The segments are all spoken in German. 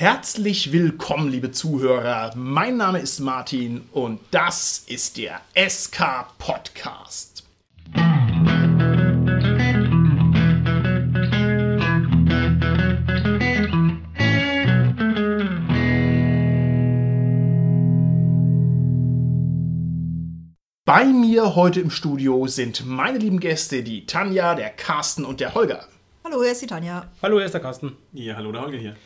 Herzlich willkommen, liebe Zuhörer. Mein Name ist Martin und das ist der SK Podcast. Bei mir heute im Studio sind meine lieben Gäste, die Tanja, der Carsten und der Holger. Hallo, hier ist die Tanja. Hallo, hier ist der Carsten. Ja, hallo, der Holger hier.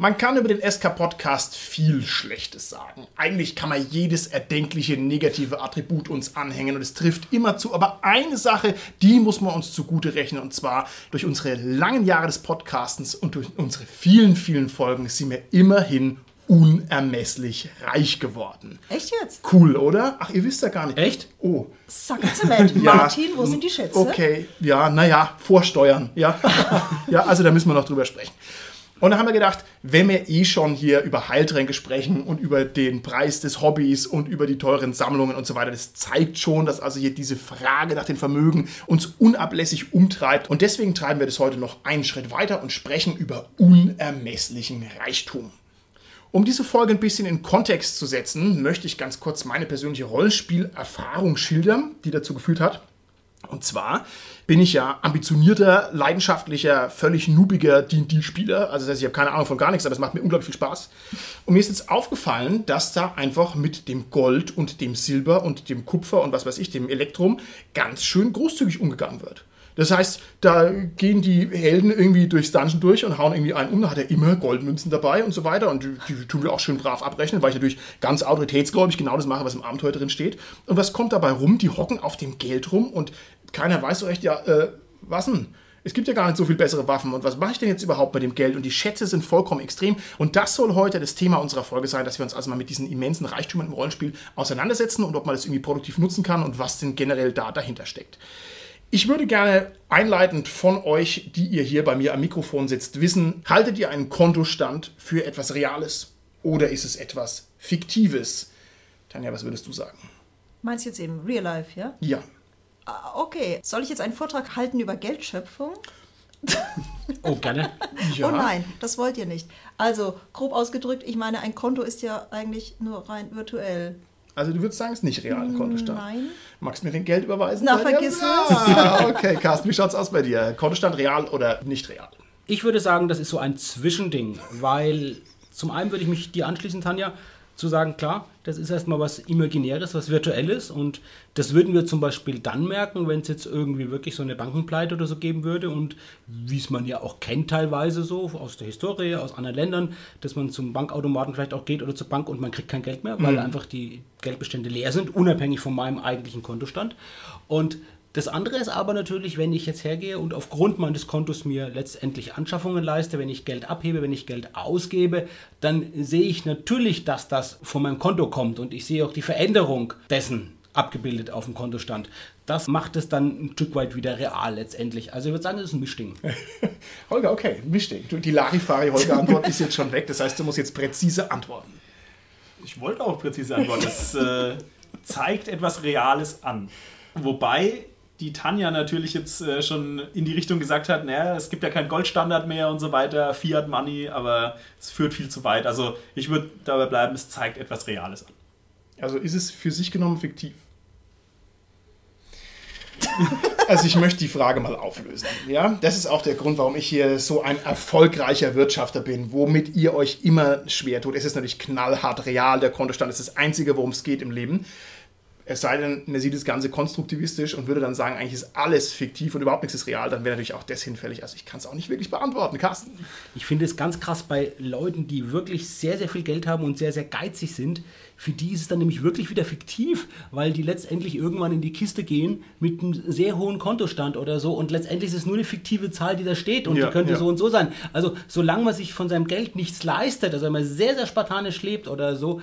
Man kann über den SK-Podcast viel Schlechtes sagen. Eigentlich kann man jedes erdenkliche negative Attribut uns anhängen und es trifft immer zu. Aber eine Sache, die muss man uns zugute rechnen und zwar durch unsere langen Jahre des Podcastens und durch unsere vielen, vielen Folgen sind wir immerhin unermesslich reich geworden. Echt jetzt? Cool, oder? Ach, ihr wisst ja gar nicht. Echt? Oh. Sackerzement. Ja. Martin, wo sind die Schätze? Okay, ja, naja, vorsteuern. Ja. ja, also da müssen wir noch drüber sprechen. Und da haben wir gedacht, wenn wir eh schon hier über Heiltränke sprechen und über den Preis des Hobbys und über die teuren Sammlungen und so weiter, das zeigt schon, dass also hier diese Frage nach dem Vermögen uns unablässig umtreibt. Und deswegen treiben wir das heute noch einen Schritt weiter und sprechen über unermesslichen Reichtum. Um diese Folge ein bisschen in Kontext zu setzen, möchte ich ganz kurz meine persönliche Rollenspielerfahrung schildern, die dazu geführt hat. Und zwar bin ich ja ambitionierter, leidenschaftlicher, völlig noobiger D&D-Spieler. Also das heißt, ich habe keine Ahnung von gar nichts, aber es macht mir unglaublich viel Spaß. Und mir ist jetzt aufgefallen, dass da einfach mit dem Gold und dem Silber und dem Kupfer und was weiß ich, dem Elektrum, ganz schön großzügig umgegangen wird. Das heißt, da gehen die Helden irgendwie durchs Dungeon durch und hauen irgendwie einen um. Da hat er immer Goldmünzen dabei und so weiter. Und die, die tun wir auch schön brav abrechnen, weil ich natürlich ganz autoritätsgläubig genau das mache, was im Abenteuer drin steht. Und was kommt dabei rum? Die hocken auf dem Geld rum und keiner weiß so recht, ja, äh, was denn? Es gibt ja gar nicht so viel bessere Waffen. Und was mache ich denn jetzt überhaupt bei dem Geld? Und die Schätze sind vollkommen extrem. Und das soll heute das Thema unserer Folge sein, dass wir uns also mal mit diesen immensen Reichtümern im Rollenspiel auseinandersetzen und ob man das irgendwie produktiv nutzen kann und was denn generell da dahinter steckt. Ich würde gerne einleitend von euch, die ihr hier bei mir am Mikrofon sitzt, wissen, haltet ihr einen Kontostand für etwas Reales oder ist es etwas Fiktives? Tanja, was würdest du sagen? Meinst du jetzt eben Real Life, ja? Ja. Ah, Okay. Soll ich jetzt einen Vortrag halten über Geldschöpfung? Oh, gerne. ja. Oh nein, das wollt ihr nicht. Also, grob ausgedrückt, ich meine, ein Konto ist ja eigentlich nur rein virtuell. Also du würdest sagen, es ist nicht real, ein Kontostand. Nein. Magst du mir den Geld überweisen? Na, vergiss es. Ah, okay, Carsten, wie schaut's aus bei dir? Kontostand real oder nicht real? Ich würde sagen, das ist so ein Zwischending, weil zum einen würde ich mich dir anschließen, Tanja, zu sagen, klar, das ist erstmal was Imaginäres, was Virtuelles und das würden wir zum Beispiel dann merken, wenn es jetzt irgendwie wirklich so eine Bankenpleite oder so geben würde und wie es man ja auch kennt teilweise so aus der Historie, aus anderen Ländern, dass man zum Bankautomaten vielleicht auch geht oder zur Bank und man kriegt kein Geld mehr, weil einfach die Geldbestände leer sind, unabhängig von meinem eigentlichen Kontostand. Und das andere ist aber natürlich, wenn ich jetzt hergehe und aufgrund meines Kontos mir letztendlich Anschaffungen leiste, wenn ich Geld abhebe, wenn ich Geld ausgebe, dann sehe ich natürlich, dass das von meinem Konto kommt und ich sehe auch die Veränderung dessen abgebildet auf dem Kontostand. Das macht es dann ein Stück weit wieder real letztendlich. Also ich würde sagen, das ist ein Mischding. Holger, okay, Mischding. Die Larifari-Holger-Antwort ist jetzt schon weg, das heißt, du musst jetzt präzise antworten. Ich wollte auch präzise antworten. Das äh, zeigt etwas Reales an. Wobei die Tanja natürlich jetzt äh, schon in die Richtung gesagt hat, naja, es gibt ja keinen Goldstandard mehr und so weiter, Fiat Money, aber es führt viel zu weit. Also ich würde dabei bleiben, es zeigt etwas Reales an. Also ist es für sich genommen fiktiv? Also ich möchte die Frage mal auflösen. Ja, das ist auch der Grund, warum ich hier so ein erfolgreicher Wirtschafter bin, womit ihr euch immer schwer tut. Es ist natürlich knallhart real, der Kontostand ist das Einzige, worum es geht im Leben. Es sei denn, man sieht das Ganze konstruktivistisch und würde dann sagen, eigentlich ist alles fiktiv und überhaupt nichts ist real, dann wäre natürlich auch das hinfällig. Also ich kann es auch nicht wirklich beantworten, Carsten. Ich finde es ganz krass bei Leuten, die wirklich sehr, sehr viel Geld haben und sehr, sehr geizig sind. Für die ist es dann nämlich wirklich wieder fiktiv, weil die letztendlich irgendwann in die Kiste gehen mit einem sehr hohen Kontostand oder so und letztendlich ist es nur eine fiktive Zahl, die da steht und Ja, die könnte ja. so und so sein. Also solange man sich von seinem Geld nichts leistet, also wenn man sehr, sehr spartanisch lebt oder so,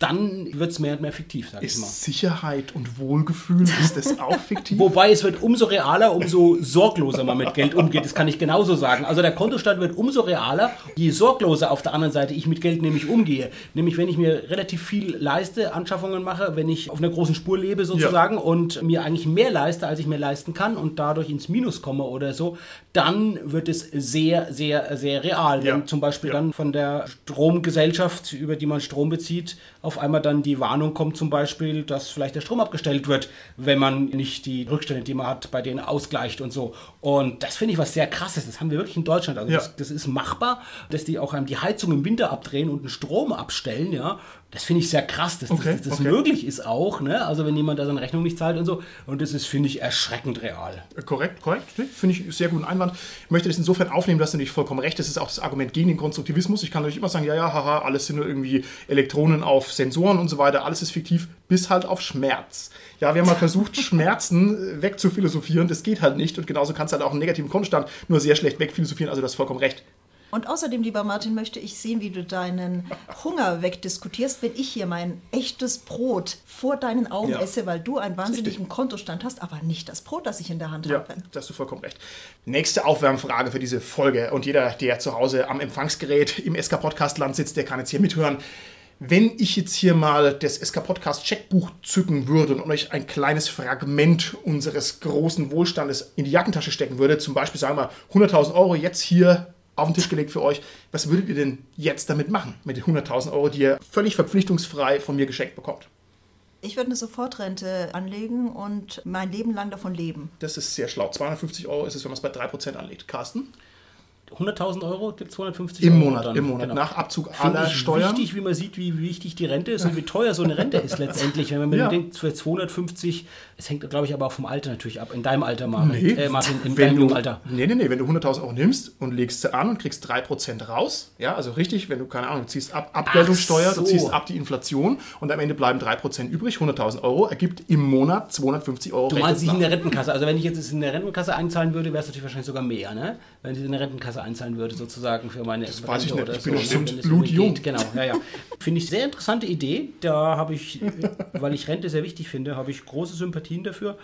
dann wird es mehr und mehr fiktiv, sag ich mal. Ist Sicherheit und Wohlgefühl, ist das auch fiktiv? Wobei es wird umso realer, umso sorgloser man mit Geld umgeht. Das kann ich genauso sagen. Also der Kontostand wird umso realer, je sorgloser auf der anderen Seite ich mit Geld nämlich umgehe. Nämlich wenn ich mir relativ viel leiste, Anschaffungen mache, wenn ich auf einer großen Spur lebe sozusagen und mir eigentlich mehr leiste, als ich mir leisten kann und dadurch ins Minus komme oder so, dann wird es sehr, sehr, sehr real. Ja. Wenn zum Beispiel Ja. dann von der Stromgesellschaft, über die man Strom bezieht, auf einmal dann die Warnung kommt zum Beispiel, dass vielleicht der Strom abgestellt wird, wenn man nicht die Rückstände, die man hat, bei denen ausgleicht und so. Und das finde ich was sehr krasses. Das haben wir wirklich in Deutschland. Also Ja. das, das ist machbar, dass die auch einem die Heizung im Winter abdrehen und den Strom abstellen, ja. Das finde ich sehr krass, dass Okay, das, das okay. möglich ist auch, ne? Also wenn jemand da seine Rechnung nicht zahlt und so. Und das ist, finde ich, erschreckend real. Korrekt, korrekt. Nee, Finde ich sehr guten Einwand. Ich möchte das insofern aufnehmen, dass du natürlich vollkommen recht. Das ist auch das Argument gegen den Konstruktivismus. Ich kann natürlich immer sagen, ja, ja, haha, alles sind nur irgendwie Elektronen auf Sensoren und so weiter. Alles ist fiktiv, bis halt auf Schmerz. Ja, wir haben mal versucht, Schmerzen äh, wegzuphilosophieren. Das geht halt nicht. Und genauso kannst du halt auch einen negativen Kontostand nur sehr schlecht wegphilosophieren. Also du hast vollkommen recht. Und außerdem, lieber Martin, möchte ich sehen, wie du deinen Hunger wegdiskutierst, wenn ich hier mein echtes Brot vor deinen Augen Ja. esse, weil du einen wahnsinnigen Richtig. Kontostand hast, aber nicht das Brot, das ich in der Hand Ja, habe. da hast du vollkommen recht. Nächste Aufwärmfrage für diese Folge. Und jeder, der zu Hause am Empfangsgerät im SK-Podcast-Land sitzt, der kann jetzt hier mithören. Wenn ich jetzt hier mal das SK-Podcast-Checkbuch zücken würde und euch ein kleines Fragment unseres großen Wohlstandes in die Jackentasche stecken würde, zum Beispiel sagen wir 100.000 Euro jetzt hier auf den Tisch gelegt für euch, was würdet ihr denn jetzt damit machen? Mit den 100.000 Euro, die ihr völlig verpflichtungsfrei von mir geschenkt bekommt. Ich würde eine Sofortrente anlegen und mein Leben lang davon leben. Das ist sehr schlau. 250 Euro ist es, wenn man es bei 3% anlegt. Carsten? 100.000 Euro gibt es 250 Im Euro Monat, dann. im Monat. Genau. Nach Abzug aller Steuern. wichtig, wie man sieht, wie wichtig die Rente ist und wie teuer so eine Rente ist letztendlich. Wenn man Ja. denkt, für 250, es hängt, glaube ich, aber auch vom Alter natürlich ab. In deinem Alter, Marvin. Nee, Äh, Martin, in wenn deinem du, Alter. Nee, nee, nee, wenn du 100.000 Euro nimmst und legst sie an und kriegst 3% raus, ja, also richtig, wenn du, keine Ahnung, du ziehst ab Abgeltungssteuer, so. du ziehst ab die Inflation und am Ende bleiben 3% übrig, 100.000 Euro, ergibt im Monat 250 Euro Du meinst nicht in der Rentenkasse. Also wenn ich jetzt in der Rentenkasse einzahlen würde, wäre es natürlich wahrscheinlich sogar mehr, ne? Wenn ich in der Rentenkasse einzahlen würde, sozusagen für meine das weiß ich nicht. Ich bin so, es blutjung. Genau, ja, ja. Finde ich sehr interessante Idee. Da habe ich, weil ich Rente sehr wichtig finde, habe ich große Sympathien dafür.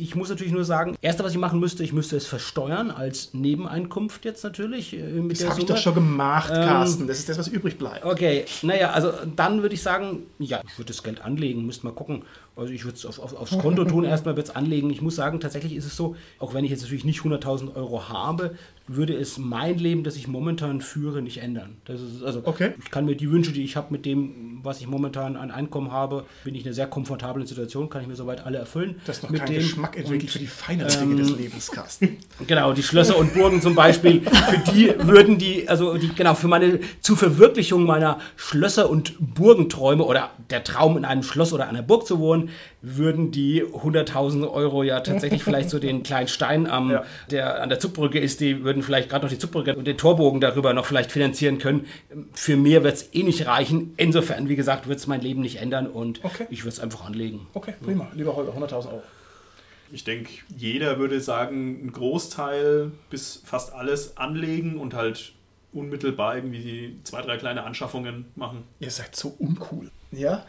Ich muss natürlich nur sagen, erste, was ich machen müsste, ich müsste es versteuern als Nebeneinkunft jetzt natürlich. äh, Mit Das habe ich doch schon gemacht, Ähm, Carsten. Das ist das, was übrig bleibt. Okay, naja, also dann würde ich sagen, ja, ich würde das Geld anlegen, müsste mal gucken. Also ich würde es auf, auf, aufs Konto tun, erstmal wird es anlegen. Ich muss sagen, tatsächlich ist es so, auch wenn ich jetzt natürlich nicht 100.000 Euro habe, würde es mein Leben, das ich momentan führe, nicht ändern. Das ist, also Okay. ich kann mir die Wünsche, die ich habe mit dem, was ich momentan an Einkommen habe, bin ich in einer sehr komfortablen Situation, kann ich mir soweit alle erfüllen. Du hast noch mit keinen dem. Geschmack entwickelt für die feineren Dinge des Lebens, Carsten. Genau, die Schlösser und Burgen zum Beispiel, für die würden die, also die, genau, für meine, zur Verwirklichung meiner Schlösser- und Burgenträume oder der Traum in einem Schloss oder einer Burg zu wohnen, würden die 100.000 Euro ja tatsächlich vielleicht so den kleinen Stein am, Ja. der an der Zugbrücke ist, die würden vielleicht gerade noch die Zugbrücke und den Torbogen darüber noch vielleicht finanzieren können. Für mehr wird es eh nicht reichen. Insofern, wie gesagt, wird es mein Leben nicht ändern und Okay. ich würde es einfach anlegen. Okay, prima. Lieber Holger, 100.000 Euro. Ich denke, jeder würde sagen, einen Großteil bis fast alles anlegen und halt unmittelbar irgendwie zwei, drei kleine Anschaffungen machen. Ihr seid so uncool. Ja?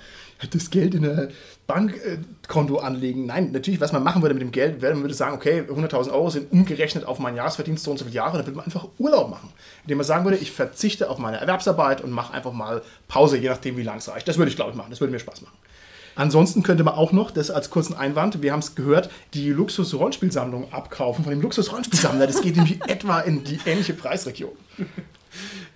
Das Geld in ein Bankkonto anlegen. Nein, natürlich, was man machen würde mit dem Geld, wäre, man würde sagen, okay, 100.000 Euro sind umgerechnet auf mein Jahresverdienst so und so viele Jahre, dann würde man einfach Urlaub machen. Indem man sagen würde, ich verzichte auf meine Erwerbsarbeit und mache einfach mal Pause, je nachdem, wie lang es reicht. Das würde ich, glaube ich, machen. Das würde mir Spaß machen. Ansonsten könnte man auch noch, das als kurzen Einwand, wir haben es gehört, die Luxus-Rollenspielsammlung abkaufen von dem Luxus-Rollenspielsammler. Das geht nämlich etwa in die ähnliche Preisregion.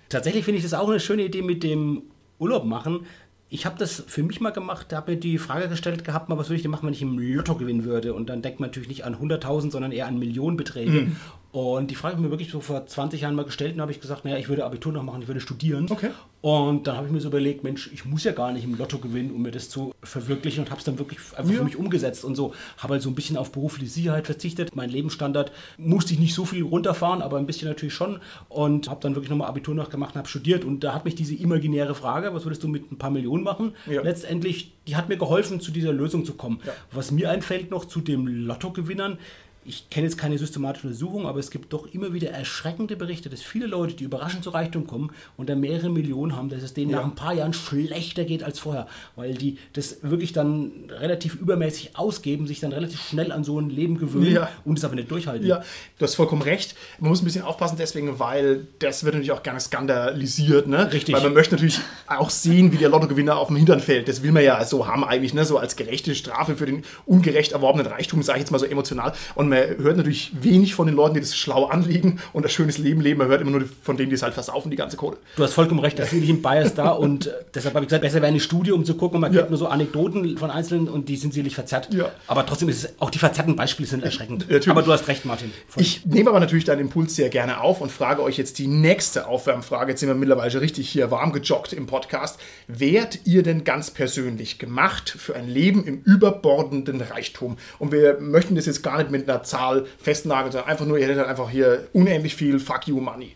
Tatsächlich finde ich das auch eine schöne Idee mit dem Urlaub machen. Ich habe das für mich mal gemacht, da habe mir die Frage gestellt gehabt, mal, was würde ich denn machen, wenn ich im Lotto gewinnen würde? Und dann denkt man natürlich nicht an 100.000, sondern eher an Millionenbeträge. Und die Frage habe ich mir wirklich so vor 20 Jahren mal gestellt und habe ich gesagt, naja, ich würde Abitur noch machen, ich würde studieren. Okay. Und dann habe ich mir so überlegt, Mensch, ich muss ja gar nicht im Lotto gewinnen, um mir das zu verwirklichen und habe es dann wirklich einfach Ja. für mich umgesetzt und so. Habe halt so ein bisschen auf berufliche Sicherheit verzichtet. Mein Lebensstandard musste ich nicht so viel runterfahren, aber ein bisschen natürlich schon. Und habe dann wirklich nochmal Abitur noch gemacht und habe studiert. Und da hat mich diese imaginäre Frage, was würdest du mit ein paar Millionen machen, Ja. letztendlich, die hat mir geholfen, zu dieser Lösung zu kommen. Ja. Was mir einfällt noch zu dem Lottogewinnern, ich kenne jetzt keine systematische Untersuchung, aber es gibt doch immer wieder erschreckende Berichte, dass viele Leute, die überraschend zu Reichtum kommen und dann mehrere Millionen haben, dass es denen Ja. nach ein paar Jahren schlechter geht als vorher, weil die das wirklich dann relativ übermäßig ausgeben, sich dann relativ schnell an so ein Leben gewöhnen Ja. und es aber nicht durchhalten. Ja, du hast vollkommen recht. Man muss ein bisschen aufpassen deswegen, weil das wird natürlich auch gerne skandalisiert. Ne? Richtig. Weil man möchte natürlich auch sehen, wie der Lottogewinner auf dem Hintern fällt. Das will man ja so haben eigentlich, ne? so als gerechte Strafe für den ungerecht erworbenen Reichtum, sage ich jetzt mal so emotional. Und man hört natürlich wenig von den Leuten, die das schlau anlegen und ein schönes Leben leben. Man hört immer nur von denen, die es halt versaufen, die ganze Kohle. Du hast vollkommen recht, da ist wirklich ein Bias da und äh, deshalb habe ich gesagt, besser wäre eine Studie, um zu gucken, man Ja. kennt nur so Anekdoten von Einzelnen und die sind sicherlich verzerrt. Ja. Aber trotzdem ist es, auch die verzerrten Beispiele sind erschreckend. Natürlich. Aber du hast recht, Martin. Voll. Ich nehme aber natürlich deinen Impuls sehr gerne auf und frage euch jetzt die nächste Aufwärmfrage. Jetzt sind wir mittlerweile schon richtig hier warm gejoggt im Podcast. Wärt ihr denn ganz persönlich gemacht für ein Leben im überbordenden Reichtum? Und wir möchten das jetzt gar nicht mit einer Zahl festnageln, sondern einfach nur, ihr hättet einfach hier unendlich viel Fuck you Money.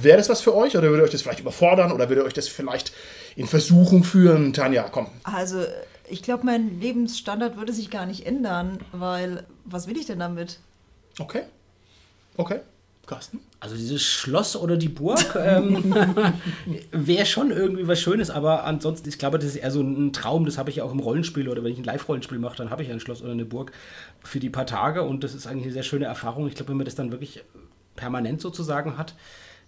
Wäre das was für euch oder würde euch das vielleicht überfordern oder würde euch das vielleicht in Versuchung führen? Tanja, komm. Also, ich glaube, mein Lebensstandard würde sich gar nicht ändern, weil was will ich denn damit? Okay. Okay. Carsten? Also dieses Schloss oder die Burg ähm, wäre schon irgendwie was Schönes, aber ansonsten, ich glaube, das ist eher so ein Traum, das habe ich ja auch im Rollenspiel oder wenn ich ein Live-Rollenspiel mache, dann habe ich ein Schloss oder eine Burg für die paar Tage und das ist eigentlich eine sehr schöne Erfahrung. Ich glaube, wenn man das dann wirklich permanent sozusagen hat,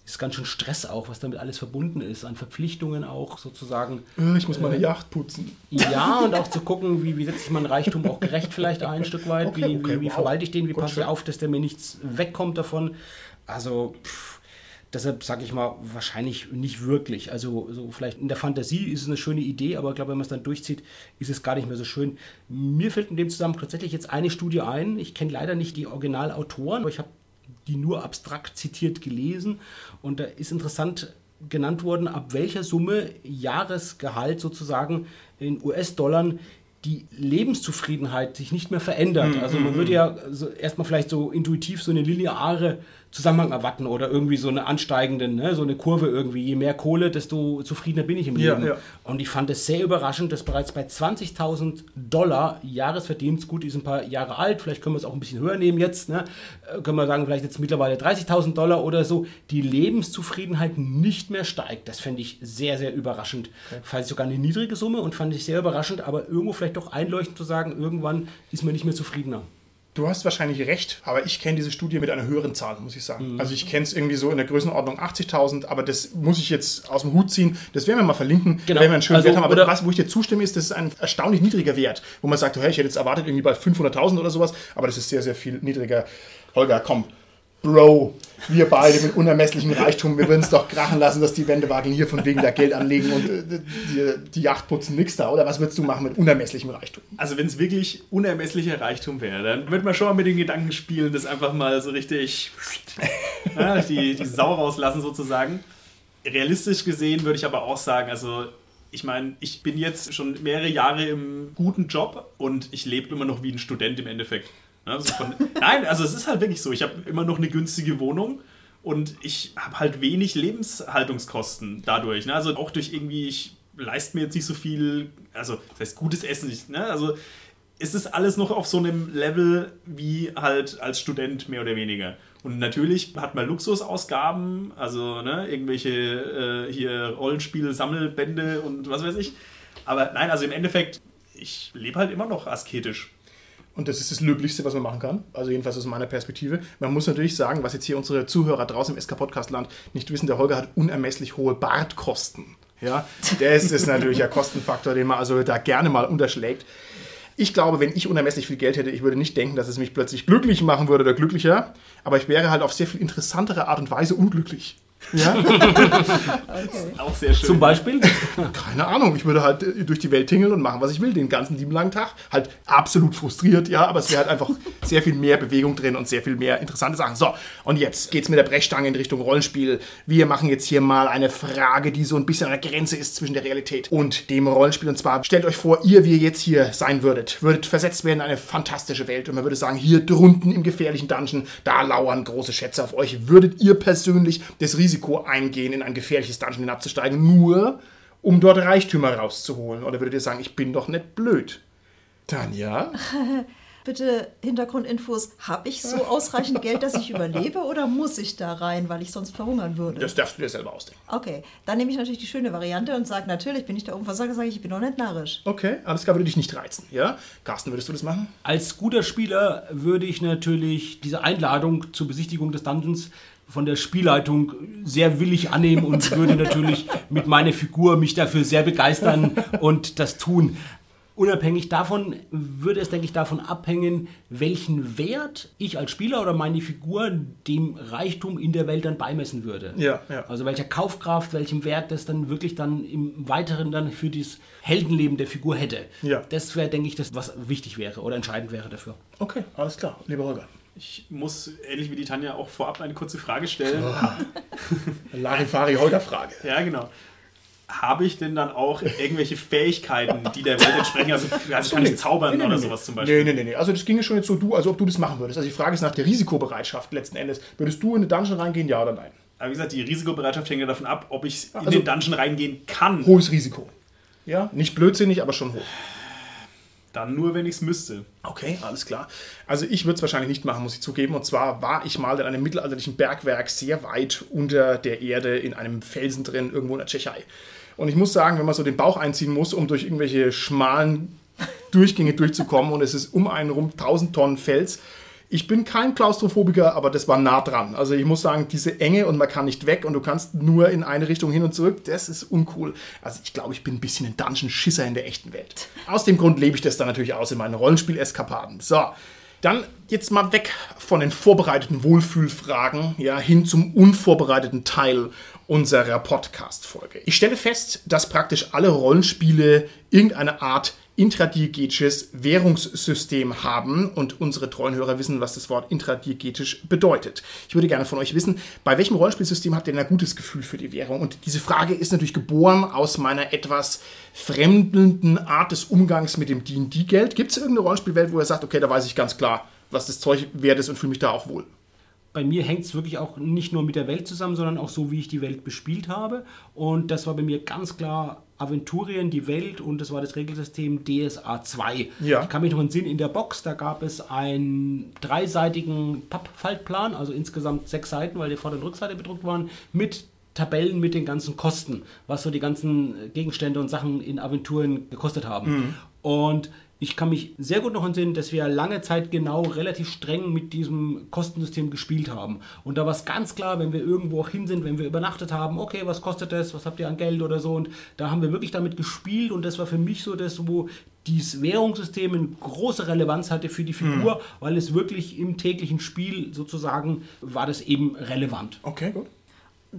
ist ganz schön Stress auch, was damit alles verbunden ist, an Verpflichtungen auch sozusagen. Äh, Ich muss meine Yacht putzen. Ja, und auch zu gucken, wie, wie setze ich meinen Reichtum auch gerecht vielleicht ein, ein Stück weit, Okay, wie, okay, wie, wie wow. verwalte ich den, wie passe ich auf, dass der mir nichts wegkommt davon. Also pff, deshalb sage ich mal, wahrscheinlich nicht wirklich. Also so vielleicht in der Fantasie ist es eine schöne Idee, aber ich glaube, wenn man es dann durchzieht, ist es gar nicht mehr so schön. Mir fällt in dem Zusammenhang tatsächlich jetzt eine Studie ein. Ich kenne leider nicht die Originalautoren, aber ich habe die nur abstrakt zitiert gelesen. Und da ist interessant genannt worden, ab welcher Summe Jahresgehalt sozusagen in US-Dollar die Lebenszufriedenheit sich nicht mehr verändert. Also man würde ja so erstmal vielleicht so intuitiv so eine lineare Zusammenhang erwarten oder irgendwie so eine ansteigende, ne, so eine Kurve irgendwie. Je mehr Kohle, desto zufriedener bin ich im Ja, Leben. ja. Und ich fand es sehr überraschend, dass bereits bei 20.000 Dollar Jahresverdienst, gut, die ist ein paar Jahre alt, vielleicht können wir es auch ein bisschen höher nehmen jetzt, ne? äh, können wir sagen, vielleicht jetzt mittlerweile 30.000 Dollar oder so, die Lebenszufriedenheit nicht mehr steigt. Das fände ich sehr, sehr überraschend. Fand ich sogar eine niedrige Summe und fand ich sehr überraschend, aber irgendwo vielleicht doch einleuchtend zu sagen, irgendwann ist man nicht mehr zufriedener. Du hast wahrscheinlich recht, aber ich kenne diese Studie mit einer höheren Zahl, muss ich sagen. Also ich kenne es irgendwie so in der Größenordnung 80.000, aber das muss ich jetzt aus dem Hut ziehen. Das werden wir mal verlinken, Genau. wenn wir einen schönen Also, Wert haben. Aber was, wo ich dir zustimme, ist, das ist ein erstaunlich niedriger Wert, wo man sagt, hey, ich hätte jetzt erwartet irgendwie bei 500.000 oder sowas, aber das ist sehr, sehr viel niedriger. Holger, komm. Bro, wir beide mit unermesslichem Reichtum, wir würden es doch krachen lassen, dass die Wände wackeln hier von wegen da Geld anlegen und äh, die, die Yacht putzen, nix da. Oder was würdest du machen mit unermesslichem Reichtum? Also wenn es wirklich unermesslicher Reichtum wäre, dann würde man schon mal mit den Gedanken spielen, das einfach mal so richtig die, die Sau rauslassen sozusagen. Realistisch gesehen würde ich aber auch sagen, also ich meine, ich bin jetzt schon mehrere Jahre im guten Job und ich lebe immer noch wie ein Student im Endeffekt. Also von, nein, also es ist halt wirklich so. Ich habe immer noch eine günstige Wohnung und ich habe halt wenig Lebenshaltungskosten dadurch. Ne? Also auch durch irgendwie, ich leiste mir jetzt nicht so viel, also das heißt gutes Essen. Ich, ne? Also es alles noch auf so einem Level wie halt als Student mehr oder weniger. Und natürlich hat man Luxusausgaben, also ne, irgendwelche äh, hier Rollenspiele, Sammelbände und was weiß ich. Aber nein, also im Endeffekt, ich lebe halt immer noch asketisch. Und das ist das Löblichste, was man machen kann. Also jedenfalls aus meiner Perspektive. Man muss natürlich sagen, was jetzt hier unsere Zuhörer draußen im SK-Podcast-Land nicht wissen, der Holger hat unermesslich hohe Bartkosten. Ja, das ist natürlich ein Kostenfaktor, den man also da gerne mal unterschlägt. Ich glaube, wenn ich unermesslich viel Geld hätte, ich würde nicht denken, dass es mich plötzlich glücklich machen würde oder glücklicher, aber ich wäre halt auf sehr viel interessantere Art und Weise unglücklich. Ja? Auch sehr schön. Zum Beispiel? Keine Ahnung, ich würde halt äh, durch die Welt tingeln und machen, was ich will, den ganzen lieben langen Tag. Halt absolut frustriert, ja, aber es wäre halt einfach sehr viel mehr Bewegung drin und sehr viel mehr interessante Sachen. So, und jetzt geht's mit der Brechstange in Richtung Rollenspiel. Wir machen jetzt hier mal eine Frage, die so ein bisschen an der Grenze ist zwischen der Realität und dem Rollenspiel. Und zwar, stellt euch vor, ihr, wie ihr jetzt hier sein würdet, würdet versetzt werden in eine fantastische Welt und man würde sagen, hier drunten im gefährlichen Dungeon, da lauern große Schätze auf euch. Würdet ihr persönlich das Risiko eingehen, in ein gefährliches Dungeon hinabzusteigen, nur um dort Reichtümer rauszuholen? Oder würdet ihr sagen, ich bin doch nicht blöd? Tanja? Bitte Hintergrundinfos. Habe ich so ausreichend Geld, dass ich überlebe oder muss ich da rein, weil ich sonst verhungern würde? Das darfst du dir selber ausdenken. Okay, dann nehme ich natürlich die schöne Variante und sage, natürlich bin ich der Unversager, sage ich, ich bin doch nicht narrisch. Okay, alles klar, würde dich nicht reizen, ja? Carsten, würdest du das machen? Als guter Spieler würde ich natürlich diese Einladung zur Besichtigung des Dungeons von der Spielleitung sehr willig annehmen und würde natürlich mit meiner Figur mich dafür sehr begeistern und das tun. Unabhängig davon würde es, denke ich, davon abhängen, welchen Wert ich als Spieler oder meine Figur dem Reichtum in der Welt dann beimessen würde. Ja, ja. Also welcher Kaufkraft, welchem Wert das dann wirklich dann im Weiteren dann für das Heldenleben der Figur hätte. Ja. Das wäre, denke ich, das, was wichtig wäre oder entscheidend wäre dafür. Okay, alles klar, lieber Holger. Ich muss, ähnlich wie die Tanja, auch vorab eine kurze Frage stellen. Larifari-Holger-Frage. Ja, genau. Habe ich denn dann auch irgendwelche Fähigkeiten, die der Welt entsprechen? Also, also kann ich zaubern oder sowas zum Beispiel? Nee, nee, nee, nee. Also das ginge schon jetzt so, du, also ob du das machen würdest. Also die Frage ist nach der Risikobereitschaft letzten Endes. Würdest du in eine Dungeon reingehen, ja oder nein? Aber wie gesagt, die Risikobereitschaft hängt ja davon ab, ob ich in Also- den Dungeon reingehen kann. Hohes Risiko. Ja, nicht blödsinnig, aber schon hoch. Dann nur, wenn ich es müsste. Okay, alles klar. Also ich würde es wahrscheinlich nicht machen, muss ich zugeben. Und zwar war ich mal in einem mittelalterlichen Bergwerk sehr weit unter der Erde in einem Felsen drin, irgendwo in der Tschechei. Und ich muss sagen, wenn man so den Bauch einziehen muss, um durch irgendwelche schmalen Durchgänge durchzukommen und es ist um einen rum 1000 Tonnen Fels. Ich bin kein Klaustrophobiker, aber das war nah dran. Also ich muss sagen, diese Enge und man kann nicht weg und du kannst nur in eine Richtung hin und zurück, das ist uncool. Also ich glaube, ich bin ein bisschen ein Dungeon-Schisser in der echten Welt. Aus dem Grund lebe ich das dann natürlich aus in meinen Rollenspiel-Eskapaden. So, dann jetzt mal weg von den vorbereiteten Wohlfühlfragen, ja, hin zum unvorbereiteten Teil unserer Podcast-Folge. Ich stelle fest, dass praktisch alle Rollenspiele irgendeine Art intradiegetisches Währungssystem haben und unsere treuen Hörer wissen, was das Wort intradiegetisch bedeutet. Ich würde gerne von euch wissen, bei welchem Rollenspielsystem habt ihr ein gutes Gefühl für die Währung? Und diese Frage ist natürlich geboren aus meiner etwas fremdelnden Art des Umgangs mit dem D&D-Geld. Gibt es irgendeine Rollenspielwelt, wo ihr sagt, okay, da weiß ich ganz klar, was das Zeug wert ist und fühle mich da auch wohl? Bei mir hängt es wirklich auch nicht nur mit der Welt zusammen, sondern auch so, wie ich die Welt bespielt habe. Und das war bei mir ganz klar Aventurien, die Welt und das war das Regelsystem DSA 2. Ja. Ich kann mich noch entsinnen, in der Box, da gab es einen dreiseitigen Pappfaltplan, also insgesamt sechs Seiten, weil die Vorder- und Rückseite bedruckt waren, mit Tabellen mit den ganzen Kosten, was so die ganzen Gegenstände und Sachen in Aventuren gekostet haben. Und ich kann mich sehr gut noch entsinnen, dass wir lange Zeit genau relativ streng mit diesem Kostensystem gespielt haben. Und da war es ganz klar, wenn wir irgendwo auch hin sind, wenn wir übernachtet haben, okay, was kostet das, was habt ihr an Geld oder so. Und da haben wir wirklich damit gespielt und das war für mich so das, wo dieses Währungssystem eine große Relevanz hatte für die Figur, weil es wirklich im täglichen Spiel sozusagen war das eben relevant. Okay, gut.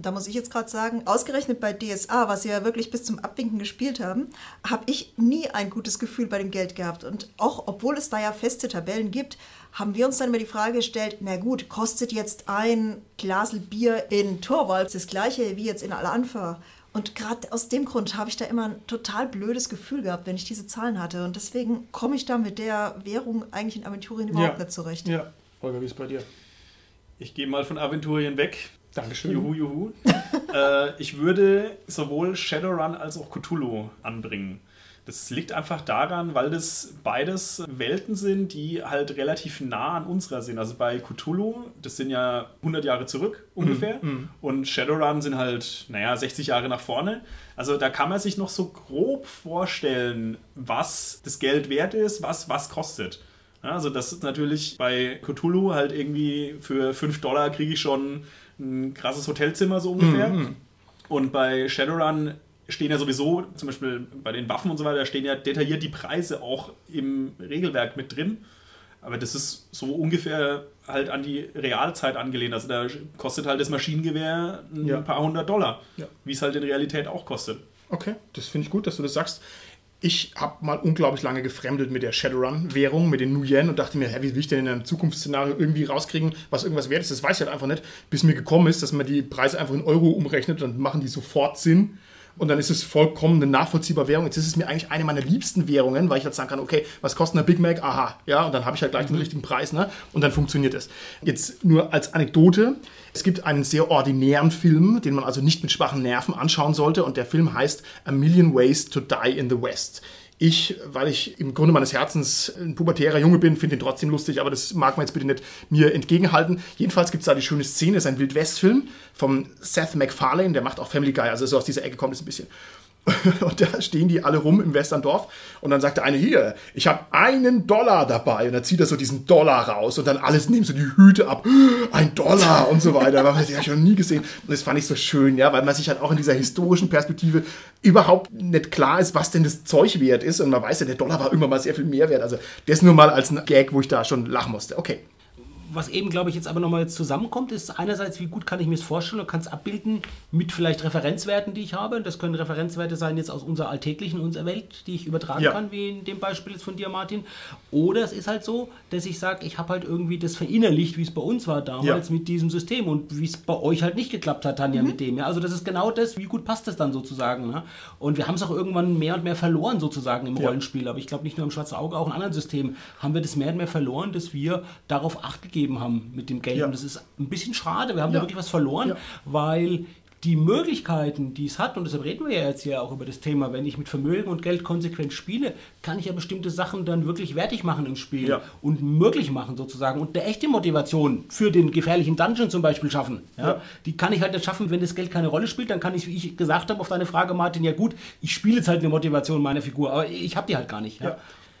Da muss ich jetzt gerade sagen, ausgerechnet bei DSA, was wir ja wirklich bis zum Abwinken gespielt haben, habe ich nie ein gutes Gefühl bei dem Geld gehabt. Und auch obwohl es da ja feste Tabellen gibt, haben wir uns dann immer die Frage gestellt, na gut, kostet jetzt ein Glasel Bier in Torwald das gleiche wie jetzt in Al-Anfa? Und gerade aus dem Grund habe ich da immer ein total blödes Gefühl gehabt, wenn ich diese Zahlen hatte. Und deswegen komme ich da mit der Währung eigentlich in Aventurien überhaupt nicht zurecht. Ja, Holger, wie ist es bei dir? Ich gehe mal von Aventurien weg. Dankeschön. Juhu, juhu. äh, ich würde sowohl Shadowrun als auch Cthulhu anbringen. Das liegt einfach daran, weil das beides Welten sind, die halt relativ nah an unserer sind. Also bei Cthulhu, das sind ja 100 Jahre zurück ungefähr. Und Shadowrun sind halt, naja, 60 Jahre nach vorne. Also da kann man sich noch so grob vorstellen, was das Geld wert ist, was was kostet. Ja, also das ist natürlich bei Cthulhu halt irgendwie für 5 Dollar kriege ich schon ein krasses Hotelzimmer so ungefähr. Und bei Shadowrun stehen ja sowieso, zum Beispiel bei den Waffen und so weiter, stehen ja detailliert die Preise auch im Regelwerk mit drin. Aber das ist so ungefähr halt an die Realzeit angelehnt. Also da kostet halt das Maschinengewehr ein Ja. paar hundert Dollar, Ja. wie es halt in Realität auch kostet. Okay, das finde ich gut, dass du das sagst. Ich habe mal unglaublich lange gefremdelt mit der Shadowrun-Währung, mit den Nuyen und dachte mir, hä, wie will ich denn in einem Zukunftsszenario irgendwie rauskriegen, was irgendwas wert ist? Das weiß ich halt einfach nicht, bis mir gekommen ist, dass man die Preise einfach in Euro umrechnet, dann machen die sofort Sinn. Und dann ist es vollkommen eine nachvollziehbare Währung. Jetzt ist es mir eigentlich eine meiner liebsten Währungen, weil ich halt sagen kann, okay, was kostet eine Big Mac? Aha, ja, und dann habe ich halt gleich den richtigen Preis, ne? Und dann funktioniert es. Jetzt nur als Anekdote. Es gibt einen sehr ordinären Film, den man also nicht mit schwachen Nerven anschauen sollte. Und der Film heißt A Million Ways to Die in the West. Ich, weil ich im Grunde meines Herzens ein pubertärer Junge bin, finde ihn trotzdem lustig, aber das mag man jetzt bitte nicht mir entgegenhalten. Jedenfalls gibt es da die schöne Szene, es ist ein Wildwest-Film vom Seth MacFarlane, der macht auch Family Guy, also so aus dieser Ecke kommt es ein bisschen. Und da stehen die alle rum im Westerndorf. Und dann sagt der eine, hier, ich habe einen Dollar dabei. Und dann zieht er so diesen Dollar raus und dann alles nehmen so die Hüte ab. Ein Das und so weiter. Das habe ich noch nie gesehen. Und das fand ich so schön, ja, weil man sich halt auch in dieser historischen Perspektive überhaupt nicht klar ist, was denn das Zeug wert ist. Und man weiß ja, der Dollar war immer mal sehr viel mehr wert. Also das nur mal als ein Gag, wo ich da schon lachen musste. Okay was eben, glaube ich, jetzt aber nochmal zusammenkommt, ist einerseits, wie gut kann ich mir es vorstellen und kann es abbilden mit vielleicht Referenzwerten, die ich habe. Das können Referenzwerte sein jetzt aus unserer alltäglichen, unserer Welt, die ich übertragen ja. kann, wie in dem Beispiel jetzt von dir, Martin. Oder es ist halt so, dass ich sage, ich habe halt irgendwie das verinnerlicht, wie es bei uns war damals ja. mit diesem System und wie es bei euch halt nicht geklappt hat, Tanja, mhm. mit dem. Ja? Also das ist genau das, wie gut passt das dann sozusagen. Ne? Und wir haben es auch irgendwann mehr und mehr verloren sozusagen im ja. Rollenspiel. Aber ich glaube nicht nur im Schwarzen Auge, auch in anderen Systemen haben wir das mehr und mehr verloren, dass wir darauf Acht gegeben ausgegeben haben mit dem Geld. Ja. Und das ist ein bisschen schade. Wir haben ja. da wirklich was verloren, ja. weil die Möglichkeiten, die es hat, und deshalb reden wir ja jetzt hier auch über das Thema, wenn ich mit Vermögen und Geld konsequent spiele, kann ich ja bestimmte Sachen dann wirklich wertig machen im Spiel ja. und möglich machen sozusagen und eine echte Motivation für den gefährlichen Dungeon zum Beispiel schaffen. Ja? ja. Die kann ich halt nicht schaffen, wenn das Geld keine Rolle spielt, dann kann ich, wie ich gesagt habe auf deine Frage, Martin, ja gut, ich spiele jetzt halt eine Motivation meiner Figur, aber ich habe die halt gar nicht. Ja.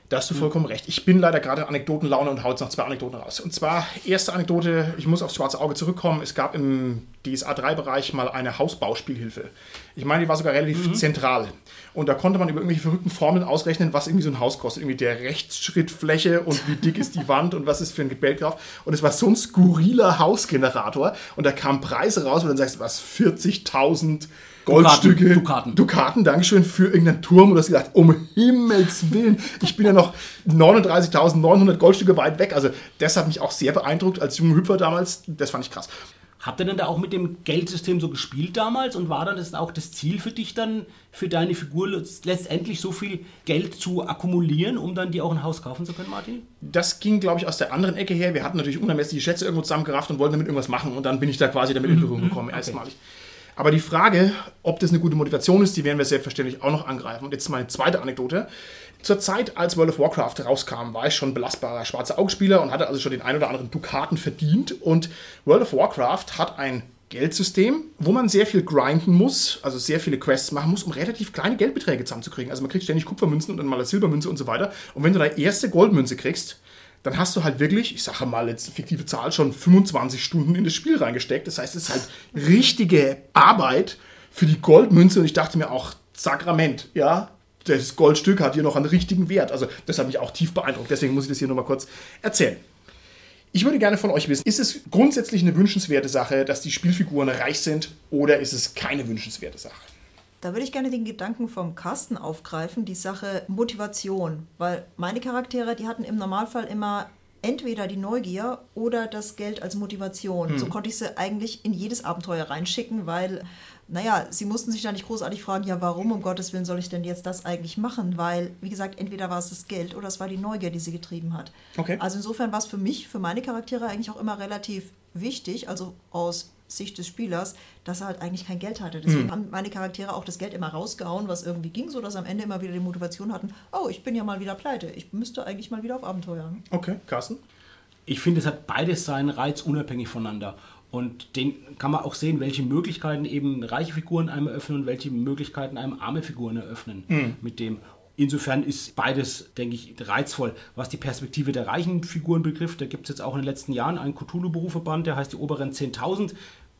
Da hast du vollkommen recht. Ich bin leider gerade Anekdotenlaune und hau jetzt noch zwei Anekdoten raus. Und zwar, erste Anekdote, ich muss aufs schwarze Auge zurückkommen. Es gab im DSA 3-Bereich mal eine Hausbauspielhilfe. Ich meine, die war sogar relativ mhm. zentral. Und da konnte man über irgendwelche verrückten Formeln ausrechnen, was irgendwie so ein Haus kostet. Irgendwie der Rechtsschrittfläche und wie dick ist die Wand und was ist für ein Gebälk drauf. Und es war so ein skurriler Hausgenerator. Und da kamen Preise raus, wo du dann sagst, was, 40.000 Goldstücke. Dukaten. Dukaten, Dankeschön, für irgendeinen Turm. Und du hast gedacht, um Himmels Willen, ich bin ja noch 39.900 Goldstücke weit weg. Also das hat mich auch sehr beeindruckt als junger Hüpfer damals. Das fand ich krass. Habt ihr denn da auch mit dem Geldsystem so gespielt damals und war dann das auch das Ziel für dich dann, für deine Figur letztendlich so viel Geld zu akkumulieren, um dann die auch ein Haus kaufen zu können, Martin? Das ging, glaube ich, aus der anderen Ecke her. Wir hatten natürlich unermessliche Schätze irgendwo zusammengerafft und wollten damit irgendwas machen und dann bin ich da quasi damit in Berührung mhm. gekommen, okay. erstmalig. Aber die Frage, ob das eine gute Motivation ist, die werden wir selbstverständlich auch noch angreifen. Und jetzt meine zweite Anekdote. Zur Zeit, als World of Warcraft rauskam, war ich schon belastbarer schwarzer Augenspieler und hatte also schon den ein oder anderen Dukaten verdient. Und World of Warcraft hat ein Geldsystem, wo man sehr viel grinden muss, also sehr viele Quests machen muss, um relativ kleine Geldbeträge zusammenzukriegen. Also man kriegt ständig Kupfermünzen und dann mal eine Silbermünze und so weiter. Und wenn du deine erste Goldmünze kriegst, dann hast du halt wirklich, ich sage mal jetzt fiktive Zahl, schon 25 Stunden in das Spiel reingesteckt. Das heißt, es ist halt richtige Arbeit für die Goldmünze und ich dachte mir auch, Sakrament, ja, das Goldstück hat hier noch einen richtigen Wert. Also das hat mich auch tief beeindruckt, deswegen muss ich das hier nochmal kurz erzählen. Ich würde gerne von euch wissen, ist es grundsätzlich eine wünschenswerte Sache, dass die Spielfiguren reich sind oder ist es keine wünschenswerte Sache? Da würde ich gerne den Gedanken vom Carsten aufgreifen, die Sache Motivation. Weil meine Charaktere, die hatten im Normalfall immer entweder die Neugier oder das Geld als Motivation. Hm. So konnte ich sie eigentlich in jedes Abenteuer reinschicken, weil, naja, sie mussten sich da nicht großartig fragen, ja, warum um Gottes Willen soll ich denn jetzt das eigentlich machen? Weil, wie gesagt, entweder war es das Geld oder es war die Neugier, die sie getrieben hat. Okay. Also insofern war es für mich, für meine Charaktere eigentlich auch immer relativ wichtig, also aus Sicht des Spielers, dass er halt eigentlich kein Geld hatte. Deswegen mhm. haben meine Charaktere auch das Geld immer rausgehauen, was irgendwie ging, sodass am Ende immer wieder die Motivation hatten, oh, ich bin ja mal wieder pleite, ich müsste eigentlich mal wieder auf Abenteuer. Okay, Carsten? Ich finde, es hat beides seinen Reiz unabhängig voneinander. Und den kann man auch sehen, welche Möglichkeiten eben reiche Figuren einem eröffnen und welche Möglichkeiten einem arme Figuren eröffnen mhm. mit dem. Insofern ist beides, denke ich, reizvoll. Was die Perspektive der reichen Figuren betrifft, da gibt es jetzt auch in den letzten Jahren einen Cthulhu-Berufverband, der heißt die oberen 10.000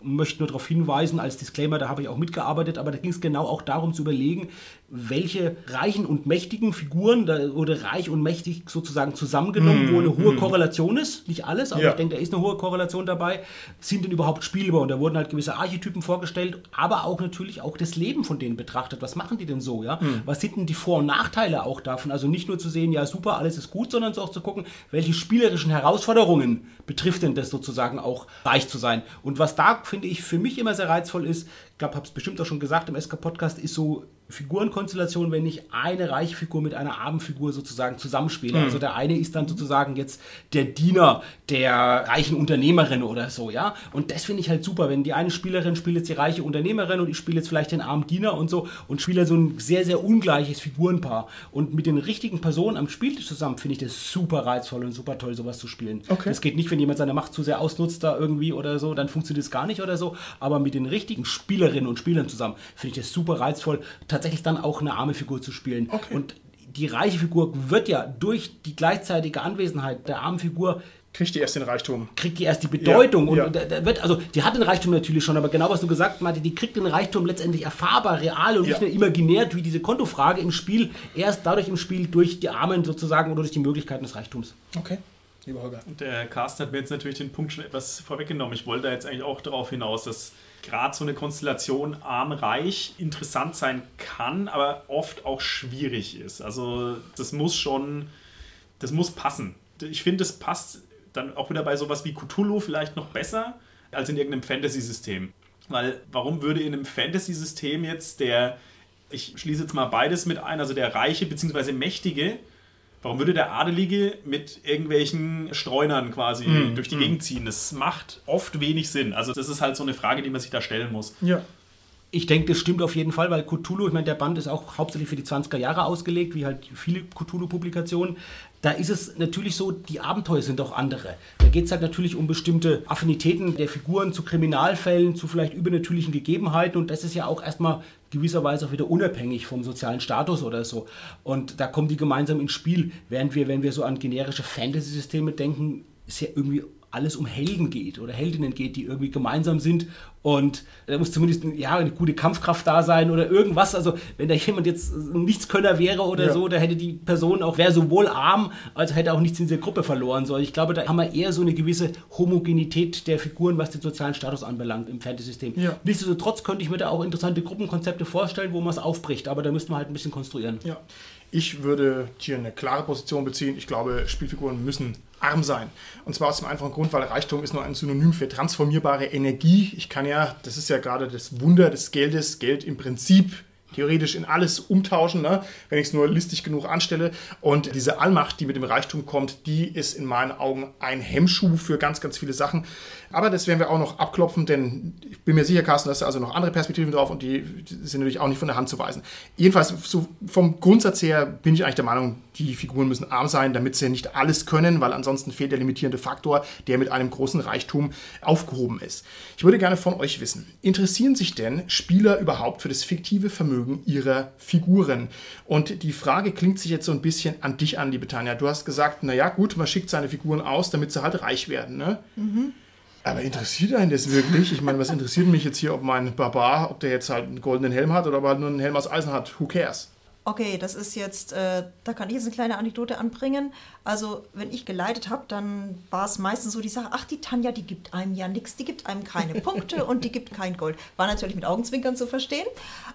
möchte nur darauf hinweisen, als Disclaimer, da habe ich auch mitgearbeitet, aber da ging es genau auch darum zu überlegen, welche reichen und mächtigen Figuren, da wurde reich und mächtig sozusagen zusammengenommen, mm, wo eine hohe mm. Korrelation ist, nicht alles, aber ja. ich denke, da ist eine hohe Korrelation dabei, sind denn überhaupt spielbar? Und da wurden halt gewisse Archetypen vorgestellt, aber auch natürlich auch das Leben von denen betrachtet, was machen die denn so, ja, mm. was sind denn die Vor- und Nachteile auch davon, also nicht nur zu sehen, ja super, alles ist gut, sondern so auch zu gucken, welche spielerischen Herausforderungen betrifft denn das sozusagen auch reich zu sein? Und was da, finde ich, für mich immer sehr reizvoll ist, ich glaube, habe es bestimmt auch schon gesagt im SK-Podcast, ist so Figurenkonstellation, wenn ich eine reiche Figur mit einer armen Figur sozusagen zusammenspiele. Mhm. Also der eine ist dann sozusagen jetzt der Diener der reichen Unternehmerin oder so, ja. Und das finde ich halt super, wenn die eine Spielerin spielt jetzt die reiche Unternehmerin und ich spiele jetzt vielleicht den armen Diener und so und spiele so ein sehr, sehr ungleiches Figurenpaar. Und mit den richtigen Personen am Spieltisch zusammen finde ich das super reizvoll und super toll, sowas zu spielen. Okay. Das geht nicht, wenn jemand seine Macht zu sehr ausnutzt da irgendwie oder so, dann funktioniert es gar nicht oder so. Aber mit den richtigen Spielerinnen und Spielern zusammen finde ich das super reizvoll tatsächlich dann auch eine arme Figur zu spielen. Okay. Und die reiche Figur wird ja durch die gleichzeitige Anwesenheit der armen Figur kriegt die erst den Reichtum. Kriegt die erst die Bedeutung. Ja, und ja. Da wird, also die hat den Reichtum natürlich schon, aber genau was du gesagt hast, die kriegt den Reichtum letztendlich erfahrbar, real und ja. nicht nur imaginär wie diese Kontofrage im Spiel, erst dadurch im Spiel durch die Armen sozusagen oder durch die Möglichkeiten des Reichtums. Okay. Lieber Holger. Und der Carsten hat mir jetzt natürlich den Punkt schon etwas vorweggenommen. Ich wollte da jetzt eigentlich auch darauf hinaus, dass gerade so eine Konstellation arm-reich interessant sein kann, aber oft auch schwierig ist. Also das muss schon, das muss passen. Ich finde, das passt dann auch wieder bei sowas wie Cthulhu vielleicht noch besser als in irgendeinem Fantasy-System. Weil warum würde in einem Fantasy-System jetzt der, ich schließe jetzt mal beides mit ein, also der Reiche bzw. Mächtige, Warum würde der Adelige mit irgendwelchen Streunern quasi mm, durch die mm. Gegend ziehen? Das macht oft wenig Sinn. Also das ist halt so eine Frage, die man sich da stellen muss. Ja. Ich denke, das stimmt auf jeden Fall, weil Cthulhu, ich meine, der Band ist auch hauptsächlich für die 20er Jahre ausgelegt, wie halt viele Cthulhu-Publikationen. Da ist es natürlich so, die Abenteuer sind auch andere. Da geht es halt natürlich um bestimmte Affinitäten der Figuren zu Kriminalfällen, zu vielleicht übernatürlichen Gegebenheiten und das ist ja auch erstmal gewisserweise auch wieder unabhängig vom sozialen Status oder so. Und da kommen die gemeinsam ins Spiel, während wir, wenn wir so an generische Fantasy-Systeme denken, ist ja irgendwie alles um Helden geht oder Heldinnen geht, die irgendwie gemeinsam sind und da muss zumindest ja, eine gute Kampfkraft da sein oder irgendwas. Also wenn da jemand jetzt ein Nichtskönner wäre oder ja. so, da hätte die Person auch, wäre sowohl arm, als hätte auch nichts in dieser Gruppe verloren. So, ich glaube, da haben wir eher so eine gewisse Homogenität der Figuren, was den sozialen Status anbelangt im Fantasy-System. Ja. Nichtsdestotrotz könnte ich mir da auch interessante Gruppenkonzepte vorstellen, wo man es aufbricht, aber da müssten wir halt ein bisschen konstruieren. Ja. Ich würde hier eine klare Position beziehen. Ich glaube, Spielfiguren müssen arm sein. Und zwar aus dem einfachen Grund, weil Reichtum ist nur ein Synonym für transformierbare Energie. Ich kann ja, das ist ja gerade das Wunder des Geldes, Geld im Prinzip theoretisch in alles umtauschen, ne? wenn ich es nur listig genug anstelle. Und diese Allmacht, die mit dem Reichtum kommt, die ist in meinen Augen ein Hemmschuh für ganz, ganz viele Sachen. Aber das werden wir auch noch abklopfen, denn ich bin mir sicher, Carsten, dass da also noch andere Perspektiven drauf und die sind natürlich auch nicht von der Hand zu weisen. Jedenfalls, so vom Grundsatz her bin ich eigentlich der Meinung, die Figuren müssen arm sein, damit sie nicht alles können, weil ansonsten fehlt der limitierende Faktor, der mit einem großen Reichtum aufgehoben ist. Ich würde gerne von euch wissen, interessieren sich denn Spieler überhaupt für das fiktive Vermögen ihrer Figuren? Und die Frage klingt sich jetzt so ein bisschen an dich an, liebe Tanja. Du hast gesagt, naja gut, man schickt seine Figuren aus, damit sie halt reich werden. Ne? Mhm. Aber interessiert einen das wirklich? Ich meine, was interessiert mich jetzt hier, ob mein Barbar, ob der jetzt halt einen goldenen Helm hat oder ob er halt nur einen Helm aus Eisen hat? Who cares? Okay, das ist jetzt, äh, da kann ich jetzt eine kleine Anekdote anbringen. Also, wenn ich geleitet habe, dann war es meistens so die Sache, ach, die Tanja, die gibt einem ja nichts, die gibt einem keine Punkte und die gibt kein Gold. War natürlich mit Augenzwinkern zu verstehen.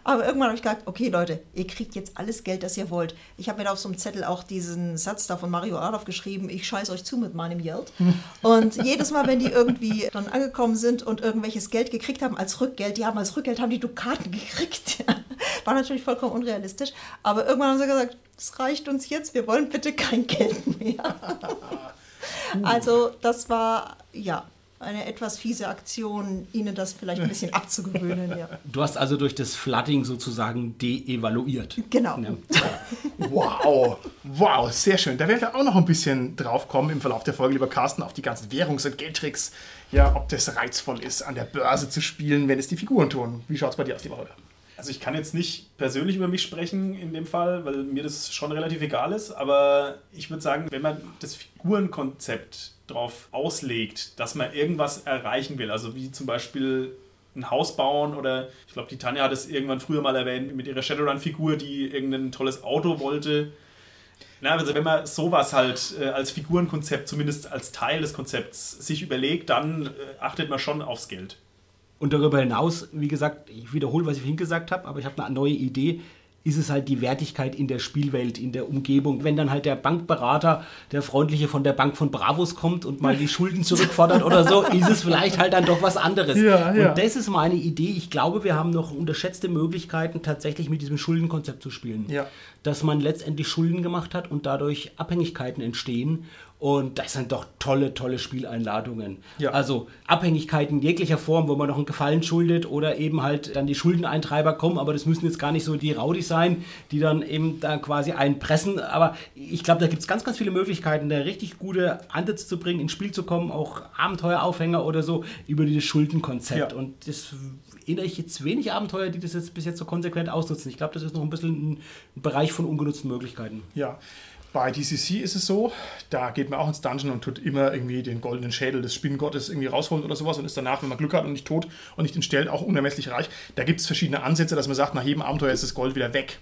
Aber irgendwann habe ich gesagt, okay, Leute, ihr kriegt jetzt alles Geld, das ihr wollt. Ich habe mir da auf so einem Zettel auch diesen Satz da von Mario Adolf geschrieben, ich scheiße euch zu mit meinem Geld. Und jedes Mal, wenn die irgendwie dann angekommen sind und irgendwelches Geld gekriegt haben als Rückgeld, die haben als Rückgeld haben die Dukaten gekriegt. War natürlich vollkommen unrealistisch. Aber irgendwann haben sie gesagt, es reicht uns jetzt, wir wollen bitte kein Geld mehr. also das war, ja, eine etwas fiese Aktion, ihnen das vielleicht ein bisschen abzugewöhnen. Ja. Du hast also durch das Flooding sozusagen de-evaluiert. Genau. Ja. Wow, wow, sehr schön. Da werden wir auch noch ein bisschen drauf kommen im Verlauf der Folge, lieber Carsten, auf die ganzen Währungs- und Geldtricks. Ja, ob das reizvoll ist, an der Börse zu spielen, wenn es die Figuren tun. Wie schaut es bei dir aus, lieber Holger? Also ich kann jetzt nicht persönlich über mich sprechen in dem Fall, weil mir das schon relativ egal ist, aber ich würde sagen, wenn man das Figurenkonzept darauf auslegt, dass man irgendwas erreichen will, also wie zum Beispiel ein Haus bauen oder ich glaube, die Tanja hat es irgendwann früher mal erwähnt mit ihrer Shadowrun-Figur, die irgendein tolles Auto wollte. Na, also wenn man sowas halt äh, als Figurenkonzept, zumindest als Teil des Konzepts, sich überlegt, dann äh, achtet man schon aufs Geld. Und darüber hinaus, wie gesagt, ich wiederhole, was ich vorhin gesagt habe, aber ich habe eine neue Idee. ist es halt die Wertigkeit in der Spielwelt, in der Umgebung. Wenn dann halt der Bankberater, der freundliche von der Bank von Bravos kommt und mal die Schulden zurückfordert oder so, ist es vielleicht halt dann doch was anderes. Ja, ja. Und das ist meine Idee. Ich glaube, wir haben noch unterschätzte Möglichkeiten, tatsächlich mit diesem Schuldenkonzept zu spielen. Ja. Dass man letztendlich Schulden gemacht hat und dadurch Abhängigkeiten entstehen. Und das sind doch tolle, tolle Spieleinladungen. Ja. Also Abhängigkeiten jeglicher Form, wo man noch einen Gefallen schuldet oder eben halt dann die Schuldeneintreiber kommen, aber das müssen jetzt gar nicht so die Raudis sein, die dann eben da quasi einpressen. Aber ich glaube, da gibt es ganz, ganz viele Möglichkeiten, da richtig gute Ansätze zu bringen, ins Spiel zu kommen, auch Abenteueraufhänger oder so über dieses Schuldenkonzept. Ja. Und das erinnere ich jetzt wenig Abenteuer, die das jetzt bis jetzt so konsequent ausnutzen. Ich glaube, das ist noch ein bisschen ein Bereich von ungenutzten Möglichkeiten. Ja. Bei DCC ist es so, da geht man auch ins Dungeon und tut immer irgendwie den goldenen Schädel des Spinnengottes irgendwie rausholen oder sowas und ist danach, wenn man Glück hat und nicht tot und nicht entstellt, auch unermesslich reich. Da gibt es verschiedene Ansätze, dass man sagt, nach jedem Abenteuer ist das Gold wieder weg.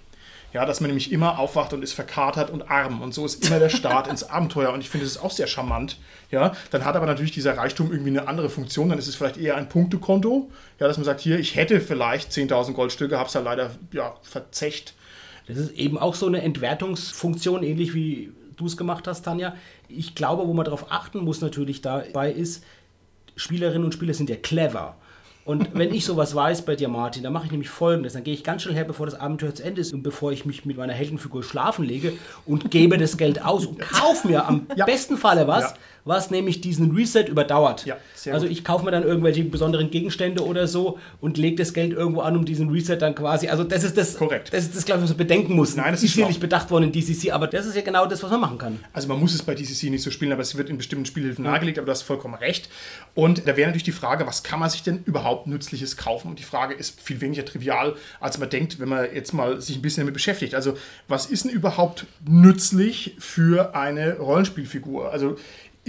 Ja, dass man nämlich immer aufwacht und ist verkatert und arm. Und so ist immer der Start ins Abenteuer. Und ich finde, das ist auch sehr charmant. Ja, dann hat aber natürlich dieser Reichtum irgendwie eine andere Funktion. Dann ist es vielleicht eher ein Punktekonto. Ja, dass man sagt, hier, ich hätte vielleicht 10.000 Goldstücke, habe es halt leider ja, verzecht. Das ist eben auch so eine Entwertungsfunktion, ähnlich wie du es gemacht hast, Tanja. Ich glaube, wo man darauf achten muss natürlich dabei ist, Spielerinnen und Spieler sind ja clever. Und wenn ich sowas weiß bei dir, Martin, dann mache ich nämlich folgendes. Dann gehe ich ganz schnell her, bevor das Abenteuer zu Ende ist und bevor ich mich mit meiner Heldenfigur schlafen lege und gebe das Geld aus und kaufe mir am Ja. besten Falle was, Ja. Was nämlich diesen Reset überdauert. Ja, also ich kaufe mir dann irgendwelche besonderen Gegenstände oder so und lege das Geld irgendwo an, um diesen Reset dann quasi. Also das ist das, Korrekt. das ist das, glaube ich, was man bedenken muss. Nein, das ist sicherlich bedacht worden in DCC, aber das ist ja genau das, was man machen kann. Also man muss es bei DCC nicht so spielen, aber es wird in bestimmten Spielhilfen nahegelegt, aber du hast vollkommen recht. Und da wäre natürlich die Frage, was kann man sich denn überhaupt Nützliches kaufen? Und die Frage ist viel weniger trivial, als man denkt, wenn man jetzt mal sich ein bisschen damit beschäftigt. Also was ist denn überhaupt nützlich für eine Rollenspielfigur? Also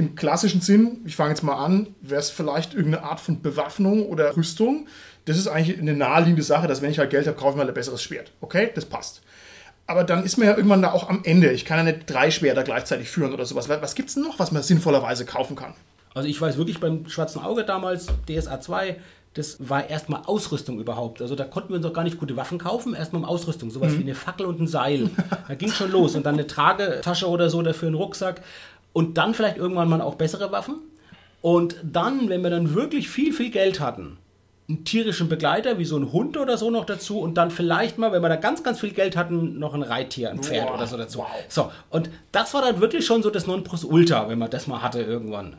im klassischen Sinn, ich fange jetzt mal an, wäre es vielleicht irgendeine Art von Bewaffnung oder Rüstung. Das ist eigentlich eine naheliegende Sache, dass wenn ich halt Geld habe, kaufe ich mal ein besseres Schwert. Okay, das passt. Aber dann ist man ja irgendwann da auch am Ende. Ich kann ja nicht drei Schwerter gleichzeitig führen oder sowas. Was gibt es denn noch, was man sinnvollerweise kaufen kann? Also ich weiß wirklich beim Schwarzen Auge damals, DSA 2, das war erstmal Ausrüstung überhaupt. Also da konnten wir uns auch gar nicht gute Waffen kaufen, erstmal Ausrüstung. Sowas wie eine Fackel und ein Seil. Da ging schon los. Und dann eine Tragetasche oder so dafür einen Rucksack. Und dann vielleicht irgendwann mal auch bessere Waffen. Und dann, wenn wir dann wirklich viel, viel Geld hatten, einen tierischen Begleiter, wie so ein Hund oder so noch dazu und dann vielleicht mal, wenn wir da ganz, ganz viel Geld hatten, noch ein Reittier, ein Pferd Boah, oder so dazu. wow. So, und das war dann wirklich schon so das Nonplusultra, wenn man das mal hatte irgendwann.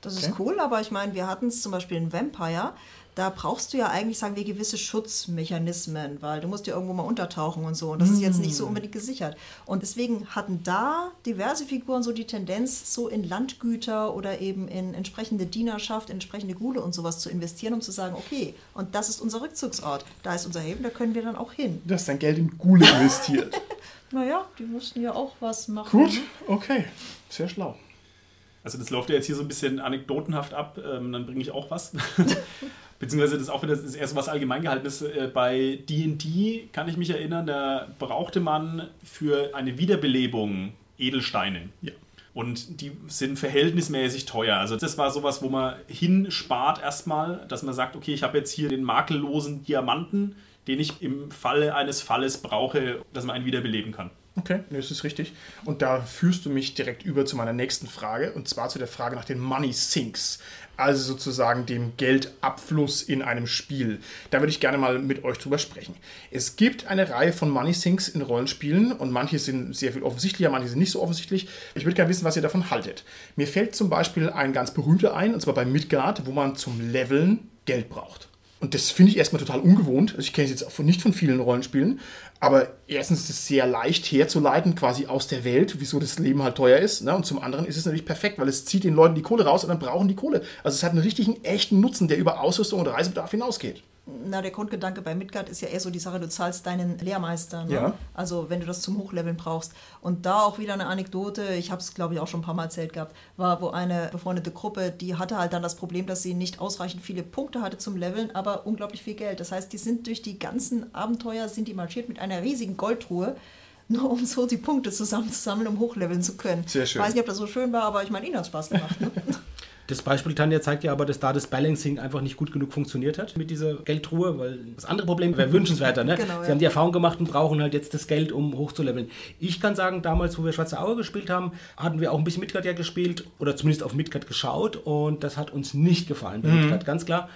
Das ist cool, aber ich meine, wir hatten es zum Beispiel in Vampire. Da brauchst du ja eigentlich, sagen wir, gewisse Schutzmechanismen, weil du musst ja irgendwo mal untertauchen und so. Und das ist jetzt nicht so unbedingt gesichert. Und deswegen hatten da diverse Figuren so die Tendenz, so in Landgüter oder eben in entsprechende Dienerschaft, in entsprechende Gule und sowas zu investieren, um zu sagen, okay, und das ist unser Rückzugsort. Da ist unser Haven, da können wir dann auch hin. Du hast dein Geld in Gule investiert. Naja, die mussten ja auch was machen. Gut, okay. Sehr schlau. Also das läuft ja jetzt hier so ein bisschen anekdotenhaft ab, ähm, dann bringe ich auch was. Beziehungsweise das ist auch wieder das ist so was allgemein gehaltenes. Äh, bei D&D kann ich mich erinnern, da brauchte man für eine Wiederbelebung Edelsteine. Ja. Und die sind verhältnismäßig teuer. Also das war sowas, wo man hinspart erstmal, dass man sagt, okay, ich habe jetzt hier den makellosen Diamanten, den ich im Falle eines Falles brauche, dass man einen wiederbeleben kann. Okay, nee, das ist richtig. Und da führst du mich direkt über zu meiner nächsten Frage, und zwar zu der Frage nach den Money Sinks, also sozusagen dem Geldabfluss in einem Spiel. Da würde ich gerne mal mit euch drüber sprechen. Es gibt eine Reihe von Money Sinks in Rollenspielen und manche sind sehr viel offensichtlicher, manche sind nicht so offensichtlich. Ich würde gerne wissen, was ihr davon haltet. Mir fällt zum Beispiel ein ganz berühmter ein, und zwar bei Midgard, wo man zum Leveln Geld braucht. Und das finde ich erstmal total ungewohnt. Also ich kenne es jetzt auch nicht von vielen Rollenspielen. Aber erstens ist es sehr leicht herzuleiten, quasi aus der Welt, wieso das Leben halt teuer ist. Ne? Und zum anderen ist es natürlich perfekt, weil es zieht den Leuten die Kohle raus und dann brauchen die Kohle. Also es hat einen richtigen, echten Nutzen, der über Ausrüstung und Reisebedarf hinausgeht. Na, der Grundgedanke bei Midgard ist ja eher so die Sache, du zahlst deinen Lehrmeister. Ne? Ja. Also wenn du das zum Hochleveln brauchst. Und da auch wieder eine Anekdote, ich habe es glaube ich auch schon ein paar Mal erzählt gehabt, war, wo eine befreundete Gruppe, die hatte halt dann das Problem, dass sie nicht ausreichend viele Punkte hatte zum Leveln, aber unglaublich viel Geld. Das heißt, die sind durch die ganzen Abenteuer, sind die marschiert mit einer riesigen Goldtruhe, nur um so die Punkte zusammenzusammeln, um hochleveln zu können. Sehr schön. Ich weiß nicht, ob das so schön war, aber ich meine, ihnen hat Spaß gemacht. Ne? Das Beispiel Tanja zeigt ja aber, dass da das Balancing einfach nicht gut genug funktioniert hat mit dieser Geldtruhe, weil das andere Problem wäre wünschenswerter. Ne? Genau, Sie ja. haben die Erfahrung gemacht und brauchen halt jetzt das Geld, um hochzuleveln. Ich kann sagen, damals, wo wir Schwarze Auge gespielt haben, hatten wir auch ein bisschen Midgard ja gespielt oder zumindest auf Midgard geschaut und das hat uns nicht gefallen bei Midgard, ganz klar.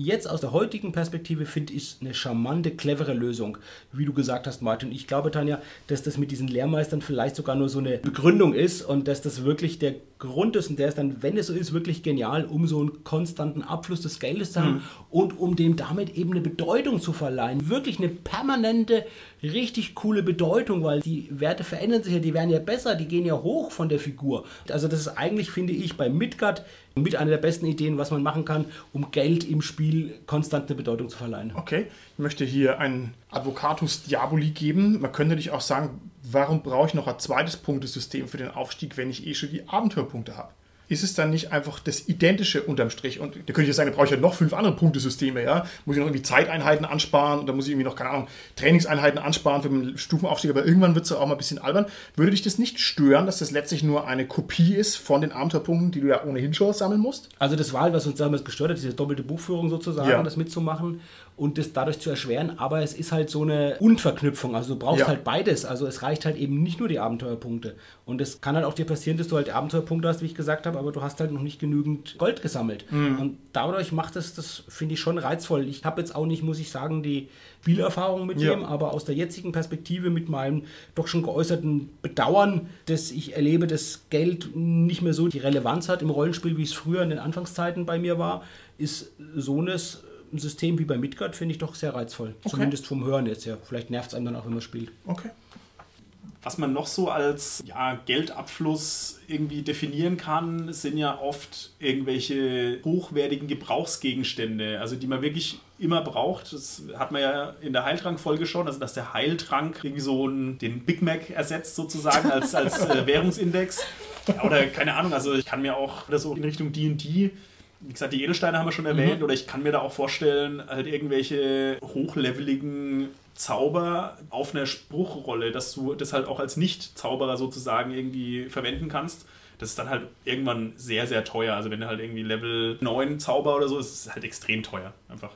Jetzt aus der heutigen Perspektive finde ich es eine charmante, clevere Lösung, wie du gesagt hast, Martin. Ich glaube, Tanja, dass das mit diesen Lehrmeistern vielleicht sogar nur so eine Begründung ist und dass das wirklich der Grund ist und der ist dann, wenn es so ist, wirklich genial, um so einen konstanten Abfluss des Geldes zu haben und um dem damit eben eine Bedeutung zu verleihen. Wirklich eine permanente, richtig coole Bedeutung, weil die Werte verändern sich ja, die werden ja besser, die gehen ja hoch von der Figur. Also das ist eigentlich, finde ich, bei Midgard mit einer der besten Ideen, was man machen kann, um Geld im Spiel konstant eine Bedeutung zu verleihen. Okay, ich möchte hier einen Advocatus Diaboli geben. Man könnte dich auch sagen, warum brauche ich noch ein zweites Punktesystem für den Aufstieg, wenn ich eh schon die Abenteuerpunkte habe? Ist es dann nicht einfach das Identische unterm Strich? Und da könnte ich jetzt sagen, da brauche ich ja noch fünf andere Punktesysteme, ja? Muss ich noch irgendwie Zeiteinheiten ansparen oder muss ich irgendwie noch, keine Ahnung, Trainingseinheiten ansparen für den Stufenaufstieg, aber irgendwann wird es auch mal ein bisschen albern. Würde dich das nicht stören, dass das letztlich nur eine Kopie ist von den Abenteuerpunkten, die du ja ohnehin schon sammeln musst? Also das war, halt, was uns damals gestört hat, diese doppelte Buchführung sozusagen, Ja. das mitzumachen und das dadurch zu erschweren. Aber es ist halt so eine Unverknüpfung. Also du brauchst Ja. halt beides. Also es reicht halt eben nicht nur die Abenteuerpunkte. Und es kann halt auch dir passieren, dass du halt Abenteuerpunkte hast, wie ich gesagt habe, aber du hast halt noch nicht genügend Gold gesammelt. Und dadurch macht es, das finde ich schon reizvoll. Ich habe jetzt auch nicht, muss ich sagen, die Spielerfahrung mit Ja. dem, aber aus der jetzigen Perspektive mit meinem doch schon geäußerten Bedauern, dass ich erlebe, dass Geld nicht mehr so die Relevanz hat im Rollenspiel, wie es früher in den Anfangszeiten bei mir war, ist so ein System wie bei Midgard, finde ich doch sehr reizvoll. Zumindest vom Hören jetzt ja. Vielleicht nervt es einem dann auch, wenn man spielt. Okay. Was man noch so als ja, Geldabfluss irgendwie definieren kann, sind ja oft irgendwelche hochwertigen Gebrauchsgegenstände, also die man wirklich immer braucht. Das hat man ja in der Heiltrank-Folge schon, also dass der Heiltrank irgendwie so einen, den Big Mac ersetzt sozusagen als, als äh, Währungsindex. Oder keine Ahnung, also ich kann mir auch das so in Richtung D&D wie gesagt, die Edelsteine haben wir schon erwähnt, oder ich kann mir da auch vorstellen, halt irgendwelche hochleveligen Zauber auf einer Spruchrolle, dass du das halt auch als Nicht-Zauberer sozusagen irgendwie verwenden kannst. Das ist dann halt irgendwann sehr, sehr teuer. Also wenn du halt irgendwie Level 9 Zauber oder so, ist es halt extrem teuer. Einfach.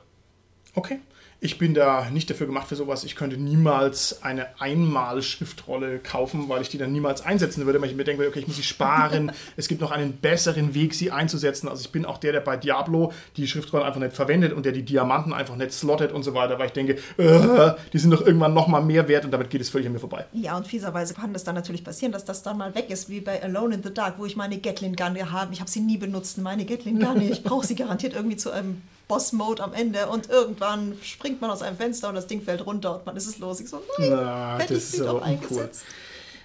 Okay. Ich bin da nicht dafür gemacht für sowas. Ich könnte niemals eine Einmal-Schriftrolle kaufen, weil ich die dann niemals einsetzen würde, weil ich mir denke, okay, ich muss sie sparen. es gibt noch einen besseren Weg, sie einzusetzen. Also ich bin auch der, der bei Diablo die Schriftrollen einfach nicht verwendet und der die Diamanten einfach nicht slottet und so weiter, weil ich denke, äh, die sind doch irgendwann noch mal mehr wert und damit geht es völlig an mir vorbei. Ja, und fieserweise kann das dann natürlich passieren, dass das dann mal weg ist, wie bei Alone in the Dark, wo ich meine Gatling Gun habe. Ich habe sie nie benutzt, meine Gatling Gun. Ich brauche sie garantiert irgendwie zu einem Boss-Mode am Ende und irgendwann springt man aus einem Fenster und das Ding fällt runter und man ist es los. Ich so, nein, Na, hätte ich das sie ist doch eingesetzt.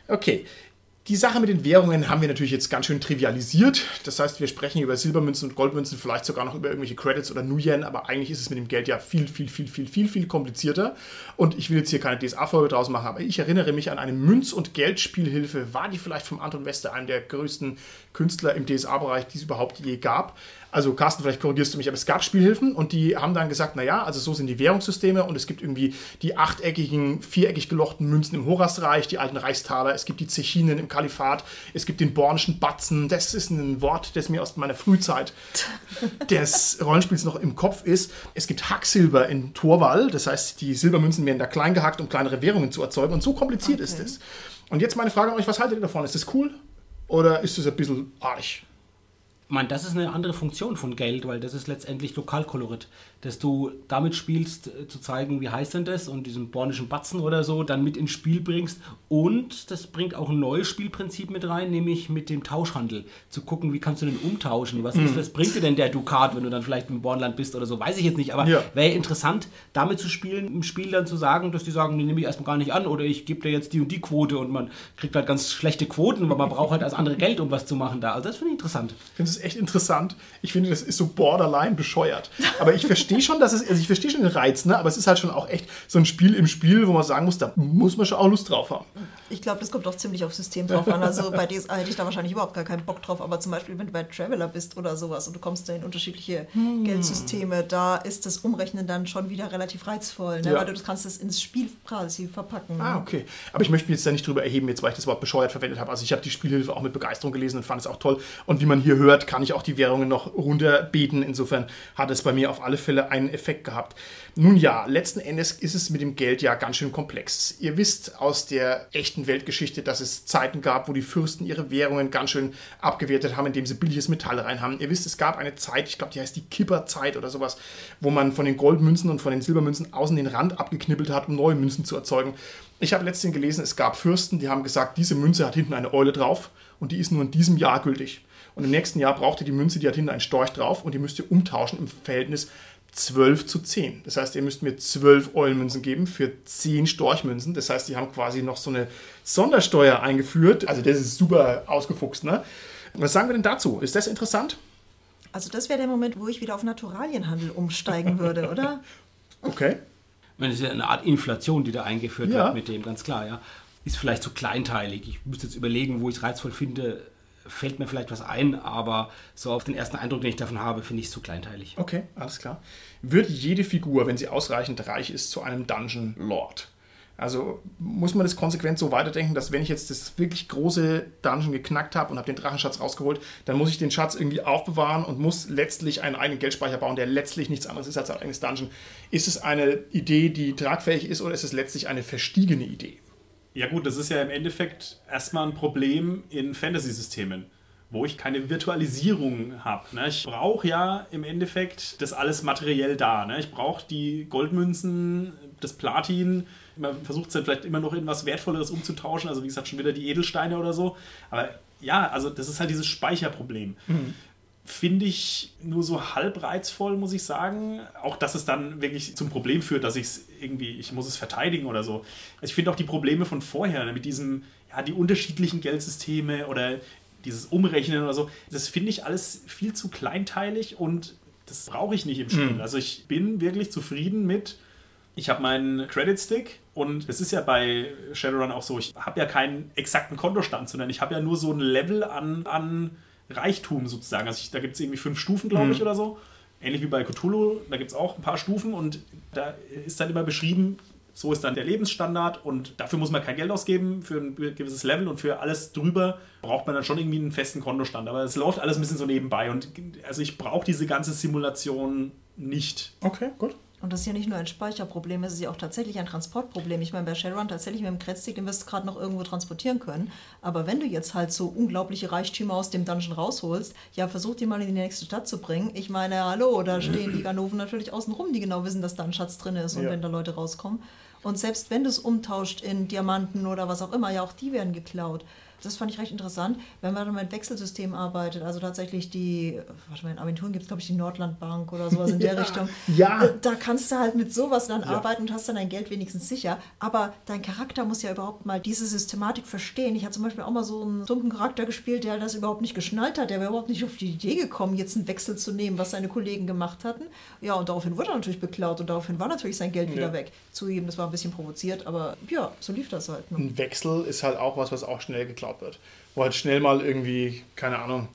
Okay. Die Sache mit den Währungen haben wir natürlich jetzt ganz schön trivialisiert. Das heißt, wir sprechen über Silbermünzen und Goldmünzen, vielleicht sogar noch über irgendwelche Credits oder Nuyen, aber eigentlich ist es mit dem Geld ja viel, viel, viel, viel, viel, viel komplizierter. Und ich will jetzt hier keine DSA-Folge draus machen, aber ich erinnere mich an eine Münz- und Geldspielhilfe. War die vielleicht vom Anton Wester, einem der größten Künstler im DSA-Bereich, die es überhaupt je gab? Also Carsten, vielleicht korrigierst du mich, aber es gab Spielhilfen und die haben dann gesagt, naja, also so sind die Währungssysteme und es gibt irgendwie die achteckigen, viereckig gelochten Münzen im Horasreich, die alten Reichstaler, es gibt die Zechinen im Kalifat, es gibt den bornischen Batzen, das ist ein Wort, das mir aus meiner Frühzeit des Rollenspiels noch im Kopf ist. Es gibt Hacksilber in Torwall, das heißt, die Silbermünzen werden da klein gehackt, um kleinere Währungen zu erzeugen und so kompliziert ist Okay. es. Und jetzt meine Frage an euch, was haltet ihr davon? Ist das cool oder ist das ein bisschen arg? Meine, das ist eine andere Funktion von Geld, weil das ist letztendlich Lokalkolorit. Dass du damit spielst, äh, zu zeigen, wie heißt denn das und diesen bornischen Batzen oder so dann mit ins Spiel bringst. Und das bringt auch ein neues Spielprinzip mit rein, nämlich mit dem Tauschhandel. Zu gucken, wie kannst du den umtauschen? Was, ist, was bringt dir denn der Dukat, wenn du dann vielleicht im Bornland bist oder so? Weiß ich jetzt nicht, aber Ja. wäre interessant, damit zu spielen, im Spiel dann zu sagen, dass die sagen, die nehme ich erstmal gar nicht an oder ich gebe dir jetzt die und die Quote und man kriegt halt ganz schlechte Quoten, weil man braucht halt als andere Geld, um was zu machen da. Also das finde ich interessant. Ich es echt interessant. Ich finde, das ist so borderline bescheuert. Aber ich verstehe schon, dass es, also ich verstehe schon den Reiz, ne? aber es ist halt schon auch echt so ein Spiel im Spiel, wo man sagen muss, da muss man schon auch Lust drauf haben. Ich glaube, das kommt auch ziemlich aufs System drauf an. Also bei DSA hätte ich da wahrscheinlich überhaupt gar keinen Bock drauf. Aber zum Beispiel, wenn du bei Traveler bist oder sowas und du kommst da in unterschiedliche Geldsysteme, da ist das Umrechnen dann schon wieder relativ reizvoll. Ne? Ja. Weil du das kannst es ins Spiel quasi verpacken. Ah, okay. Aber ich möchte mich jetzt da nicht drüber erheben, jetzt weil ich das Wort bescheuert verwendet habe. Also ich habe die Spielhilfe auch mit Begeisterung gelesen und fand es auch toll. Und wie man hier hört, kann ich auch die Währungen noch runterbeten. Insofern hat es bei mir auf alle Fälle einen Effekt gehabt. Nun ja, letzten Endes ist es mit dem Geld ja ganz schön komplex. Ihr wisst aus der echten Weltgeschichte, dass es Zeiten gab, wo die Fürsten ihre Währungen ganz schön abgewertet haben, indem sie billiges Metall rein haben. Ihr wisst, es gab eine Zeit, ich glaube, die heißt die Kipperzeit oder sowas, wo man von den Goldmünzen und von den Silbermünzen außen den Rand abgeknippelt hat, um neue Münzen zu erzeugen. Ich habe letztens gelesen, es gab Fürsten, die haben gesagt, diese Münze hat hinten eine Eule drauf und die ist nur in diesem Jahr gültig. Und im nächsten Jahr braucht ihr die Münze, die hat hinten einen Storch drauf und die müsst ihr umtauschen im Verhältnis 12 zu 10. Das heißt, ihr müsst mir 12 Eulenmünzen geben für 10 Storchmünzen. Das heißt, die haben quasi noch so eine Sondersteuer eingeführt. Also das ist super ausgefuchst. Ne? Was sagen wir denn dazu? Ist das interessant? Also das wäre der Moment, wo ich wieder auf Naturalienhandel umsteigen würde, oder? Okay. Ich meine, es ist ja eine Art Inflation, die da eingeführt Ja. wird mit dem, ganz klar, ja. Ist vielleicht zu kleinteilig. Ich müsste jetzt überlegen, wo ich es reizvoll finde, fällt mir vielleicht was ein, aber so auf den ersten Eindruck, den ich davon habe, finde ich es zu kleinteilig. Okay, alles klar. Wird jede Figur, wenn sie ausreichend reich ist, zu einem Dungeon Lord? Also muss man das konsequent so weiterdenken, dass wenn ich jetzt das wirklich große Dungeon geknackt habe und habe den Drachenschatz rausgeholt, dann muss ich den Schatz irgendwie aufbewahren und muss letztlich einen eigenen Geldspeicher bauen, der letztlich nichts anderes ist als ein eigenes Dungeon. Ist es eine Idee, die tragfähig ist oder ist es letztlich eine verstiegene Idee? Ja gut, das ist ja im Endeffekt erstmal ein Problem in Fantasy-Systemen, wo ich keine Virtualisierung habe. Ne? Ich brauche ja im Endeffekt das alles materiell da. Ne? Ich brauche die Goldmünzen, das Platin. Man versucht es dann vielleicht immer noch in was Wertvolleres umzutauschen. Also wie gesagt, schon wieder die Edelsteine oder so. Aber ja, also das ist halt dieses Speicherproblem. Finde ich nur so halb reizvoll, muss ich sagen. Auch, dass es dann wirklich zum Problem führt, dass ich es irgendwie, ich muss es verteidigen oder so. Also ich finde auch die Probleme von vorher, ne, mit diesem, ja, die unterschiedlichen Geldsysteme oder dieses Umrechnen oder so, das finde ich alles viel zu kleinteilig und das brauche ich nicht im Spiel. Also ich bin wirklich zufrieden mit, ich habe meinen Credit Stick und es ist ja bei Shadowrun auch so, ich habe ja keinen exakten Kontostand, sondern ich habe ja nur so ein Level an, an Reichtum sozusagen. Also ich, da gibt es irgendwie fünf Stufen, glaube ich, oder so. Ähnlich wie bei Cthulhu, da gibt es auch ein paar Stufen und da ist dann immer beschrieben, so ist dann der Lebensstandard und dafür muss man kein Geld ausgeben für ein gewisses Level und für alles drüber braucht man dann schon irgendwie einen festen Kontostand. Aber es läuft alles ein bisschen so nebenbei und also ich brauche diese ganze Simulation nicht. Okay, gut. Und das ist ja nicht nur ein Speicherproblem, es ist ja auch tatsächlich ein Transportproblem. Ich meine, bei Shadowrun tatsächlich mit dem Kredstick, den wirst du gerade noch irgendwo transportieren können. Aber wenn du jetzt halt so unglaubliche Reichtümer aus dem Dungeon rausholst, ja, versuch die mal in die nächste Stadt zu bringen. Ich meine, hallo, da stehen die Ganoven natürlich außen rum, die genau wissen, dass da ein Schatz drin ist und Ja. wenn da Leute rauskommen. Und selbst wenn du es umtauscht in Diamanten oder was auch immer, ja, auch die werden geklaut. Das fand ich recht interessant, wenn man dann mit Wechselsystemen arbeitet. Also tatsächlich die, warte mal, in Aventuren gibt es, glaube ich, die Nordlandbank oder sowas in der Ja, Richtung. ja. Äh, Da kannst du halt mit sowas dann Ja. arbeiten und hast dann dein Geld wenigstens sicher. Aber dein Charakter muss ja überhaupt mal diese Systematik verstehen. Ich hatte zum Beispiel auch mal so einen dummen Charakter gespielt, der das überhaupt nicht geschnallt hat. Der wäre überhaupt nicht auf die Idee gekommen, jetzt einen Wechsel zu nehmen, was seine Kollegen gemacht hatten. Ja, und daraufhin wurde er natürlich beklaut und daraufhin war natürlich sein Geld wieder Ja. weg. Zugegeben, das war ein bisschen provoziert, aber ja, so lief das halt. Ne? Ein Wechsel ist halt auch was, was auch schnell geklaut wird. Wo halt schnell mal irgendwie, keine Ahnung,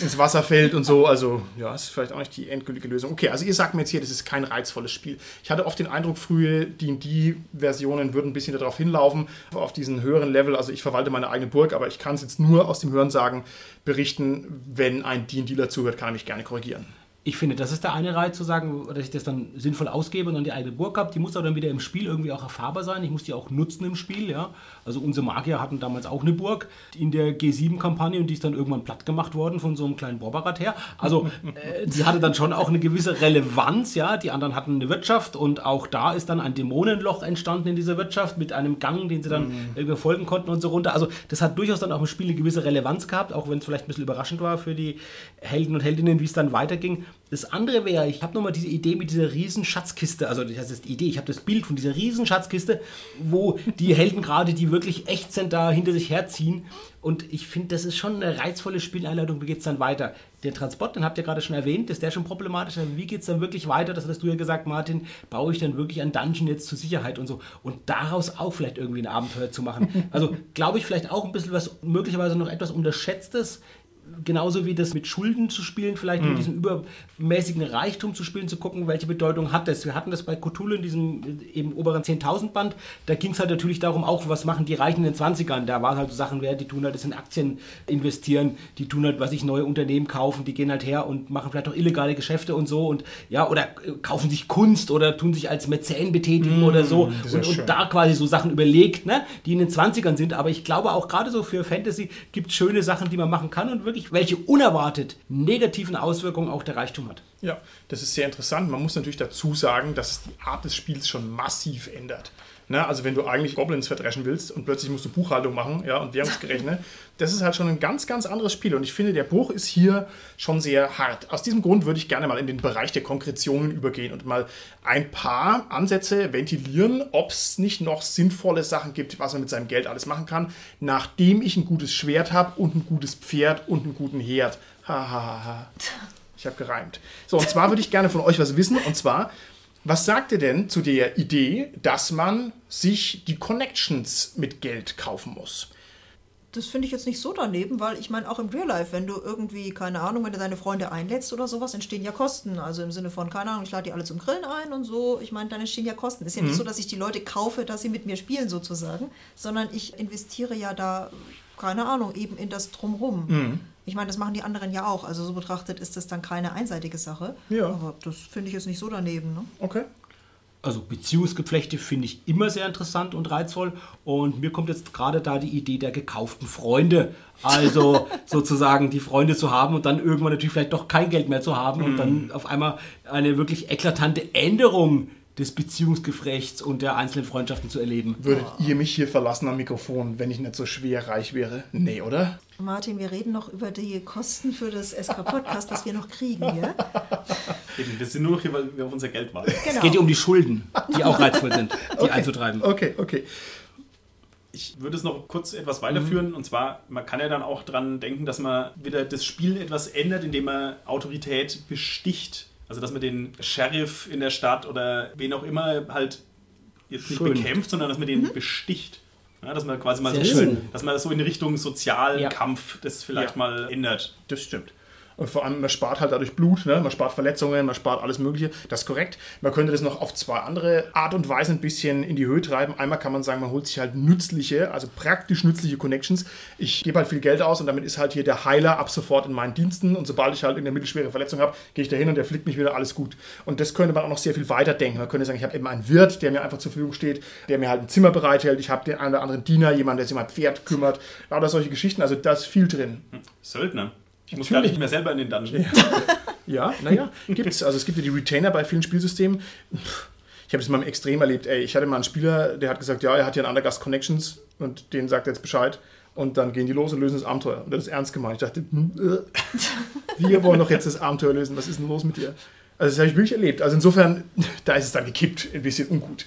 ins Wasser fällt und so. Also, ja, ist vielleicht auch nicht die endgültige Lösung. Okay, also ihr sagt mir jetzt hier, das ist kein reizvolles Spiel. Ich hatte oft den Eindruck, frühe D&D-Versionen würden ein bisschen darauf hinlaufen, auf diesen höheren Level. Also ich verwalte meine eigene Burg, aber ich kann es jetzt nur aus dem Hörensagen berichten. Wenn ein D&Dealer zuhört, kann er mich gerne korrigieren. Ich finde, das ist der eine Reiz, zu sagen, dass ich das dann sinnvoll ausgebe und dann die eigene Burg habe. Die muss aber dann wieder im Spiel irgendwie auch erfahrbar sein. Ich muss die auch nutzen im Spiel. Ja? Also unsere Magier hatten damals auch eine Burg in der G7-Kampagne und die ist dann irgendwann platt gemacht worden von so einem kleinen Borberat her. Also äh, die hatte dann schon auch eine gewisse Relevanz. Ja? Die anderen hatten eine Wirtschaft und auch da ist dann ein Dämonenloch entstanden in dieser Wirtschaft mit einem Gang, den sie dann irgendwie folgen konnten und so runter. Also das hat durchaus dann auch im Spiel eine gewisse Relevanz gehabt, auch wenn es vielleicht ein bisschen überraschend war für die Helden und Heldinnen, wie es dann weiterging. Das andere wäre, ich habe nochmal diese Idee mit dieser riesen Schatzkiste, also das heißt die Idee, ich habe das Bild von dieser riesen Schatzkiste, wo die Helden gerade, die wirklich echt sind, da hinter sich herziehen. Und ich finde, das ist schon eine reizvolle Spieleinleitung. Wie geht es dann weiter? Der Transport, den habt ihr gerade schon erwähnt, ist der schon problematisch. Aber wie geht es dann wirklich weiter? Das hattest du ja gesagt, Martin. Baue ich dann wirklich ein Dungeon jetzt zur Sicherheit und so? Und daraus auch vielleicht irgendwie ein Abenteuer zu machen. Also glaube ich vielleicht auch ein bisschen was, möglicherweise noch etwas Unterschätztes genauso wie das mit Schulden zu spielen, vielleicht Mhm. mit diesem übermäßigen Reichtum zu spielen, zu gucken, welche Bedeutung hat das. Wir hatten das bei Cthulhu in diesem äh, eben oberen 10.000 Band. Da ging es halt natürlich darum, auch was machen die Reichen in den 20ern. Da waren halt so Sachen, die tun halt das in Aktien investieren, die tun halt, was ich, neue Unternehmen kaufen, die gehen halt her und machen vielleicht auch illegale Geschäfte und so und ja, oder äh, kaufen sich Kunst oder tun sich als Mäzen betätigen oder so und, und da quasi so Sachen überlegt, ne, die in den 20ern sind. Aber ich glaube auch gerade so für Fantasy gibt es schöne Sachen, die man machen kann und wirklich welche unerwartet negativen Auswirkungen auch der Reichtum hat. Ja, das ist sehr interessant. Man muss natürlich dazu sagen, dass es die Art des Spiels schon massiv ändert. Ne? Also wenn du eigentlich Goblins verdreschen willst und plötzlich musst du Buchhaltung machen ja, und Währungsgerechne, das ist halt schon ein ganz, ganz anderes Spiel. Und ich finde, der Bruch ist hier schon sehr hart. Aus diesem Grund würde ich gerne mal in den Bereich der Konkretionen übergehen und mal ein paar Ansätze ventilieren, ob es nicht noch sinnvolle Sachen gibt, was man mit seinem Geld alles machen kann, nachdem ich ein gutes Schwert habe und ein gutes Pferd und einen guten Herd. Ha, ha, ha, ha. Ich habe gereimt. So, und zwar würde ich gerne von euch was wissen. Und zwar, was sagt ihr denn zu der Idee, dass man sich die Connections mit Geld kaufen muss? Das finde ich jetzt nicht so daneben, weil ich meine, auch im Real Life, wenn du irgendwie, keine Ahnung, wenn du deine Freunde einlädst oder sowas, entstehen ja Kosten. Also im Sinne von, keine Ahnung, ich lade die alle zum Grillen ein und so. Ich meine, dann entstehen ja Kosten. Ist ja nicht so, dass ich die Leute kaufe, dass sie mit mir spielen sozusagen, sondern ich investiere ja da, keine Ahnung, eben in das Drumrum. Ich meine, das machen die anderen ja auch. Also so betrachtet ist das dann keine einseitige Sache. Ja. Aber das finde ich jetzt nicht so daneben. Ne? Okay. Also Beziehungsgeflechte finde ich immer sehr interessant und reizvoll. Und mir kommt jetzt gerade da die Idee der gekauften Freunde. Also sozusagen die Freunde zu haben und dann irgendwann natürlich vielleicht doch kein Geld mehr zu haben und dann auf einmal eine wirklich eklatante Änderung des Beziehungsgeflechts und der einzelnen Freundschaften zu erleben. Würdet ihr mich hier verlassen am Mikrofon, wenn ich nicht so schwer reich wäre? Nee, oder? Martin, wir reden noch über die Kosten für das SK-Podcast, was wir noch kriegen, ja? Eben, wir sind nur noch hier, weil wir auf unser Geld warten. Es geht ja um die Schulden, die auch reizvoll sind, die einzutreiben. Okay, okay. Ich würde es noch kurz etwas weiterführen. Und zwar, man kann ja dann auch dran denken, dass man wieder das Spiel etwas ändert, indem man Autorität besticht. Also, dass man den Sheriff in der Stadt oder wen auch immer halt jetzt nicht Schön. bekämpft, sondern dass man den besticht. Ja, dass man quasi mal Sehr so, schön. dass man das so in Richtung Sozialkampf das vielleicht Ja. mal ändert. Das stimmt. Und vor allem, man spart halt dadurch Blut, ne? man spart Verletzungen, man spart alles Mögliche. Das ist korrekt. Man könnte das noch auf zwei andere Art und Weise ein bisschen in die Höhe treiben. Einmal kann man sagen, man holt sich halt nützliche, also praktisch nützliche Connections. Ich gebe halt viel Geld aus und damit ist halt hier der Heiler ab sofort in meinen Diensten. Und sobald ich halt eine mittelschwere Verletzung habe, gehe ich da hin und der flickt mich wieder, alles gut. Und das könnte man auch noch sehr viel weiter denken. Man könnte sagen, ich habe eben einen Wirt, der mir einfach zur Verfügung steht, der mir halt ein Zimmer bereithält. Ich habe den einen oder anderen Diener, jemand, der sich um mein Pferd kümmert. Lauter solche Geschichten. Also da ist viel drin. Söldner. Ich muss gar nicht mehr selber in den Dungeon. Ja, naja, gibt's. Also es gibt ja die Retainer bei vielen Spielsystemen. Ich habe das mal im Extrem erlebt. Ey, ich hatte mal einen Spieler, der hat gesagt, ja, er hat hier einen Undergast Connections und denen sagt jetzt Bescheid. Und dann gehen die los und lösen das Abenteuer. Und das ist ernst gemeint. Ich dachte, hm, äh, wir wollen doch jetzt das Abenteuer lösen. Was ist denn los mit dir? Also das habe ich wirklich erlebt. Also insofern, da ist es dann gekippt. Ein bisschen ungut.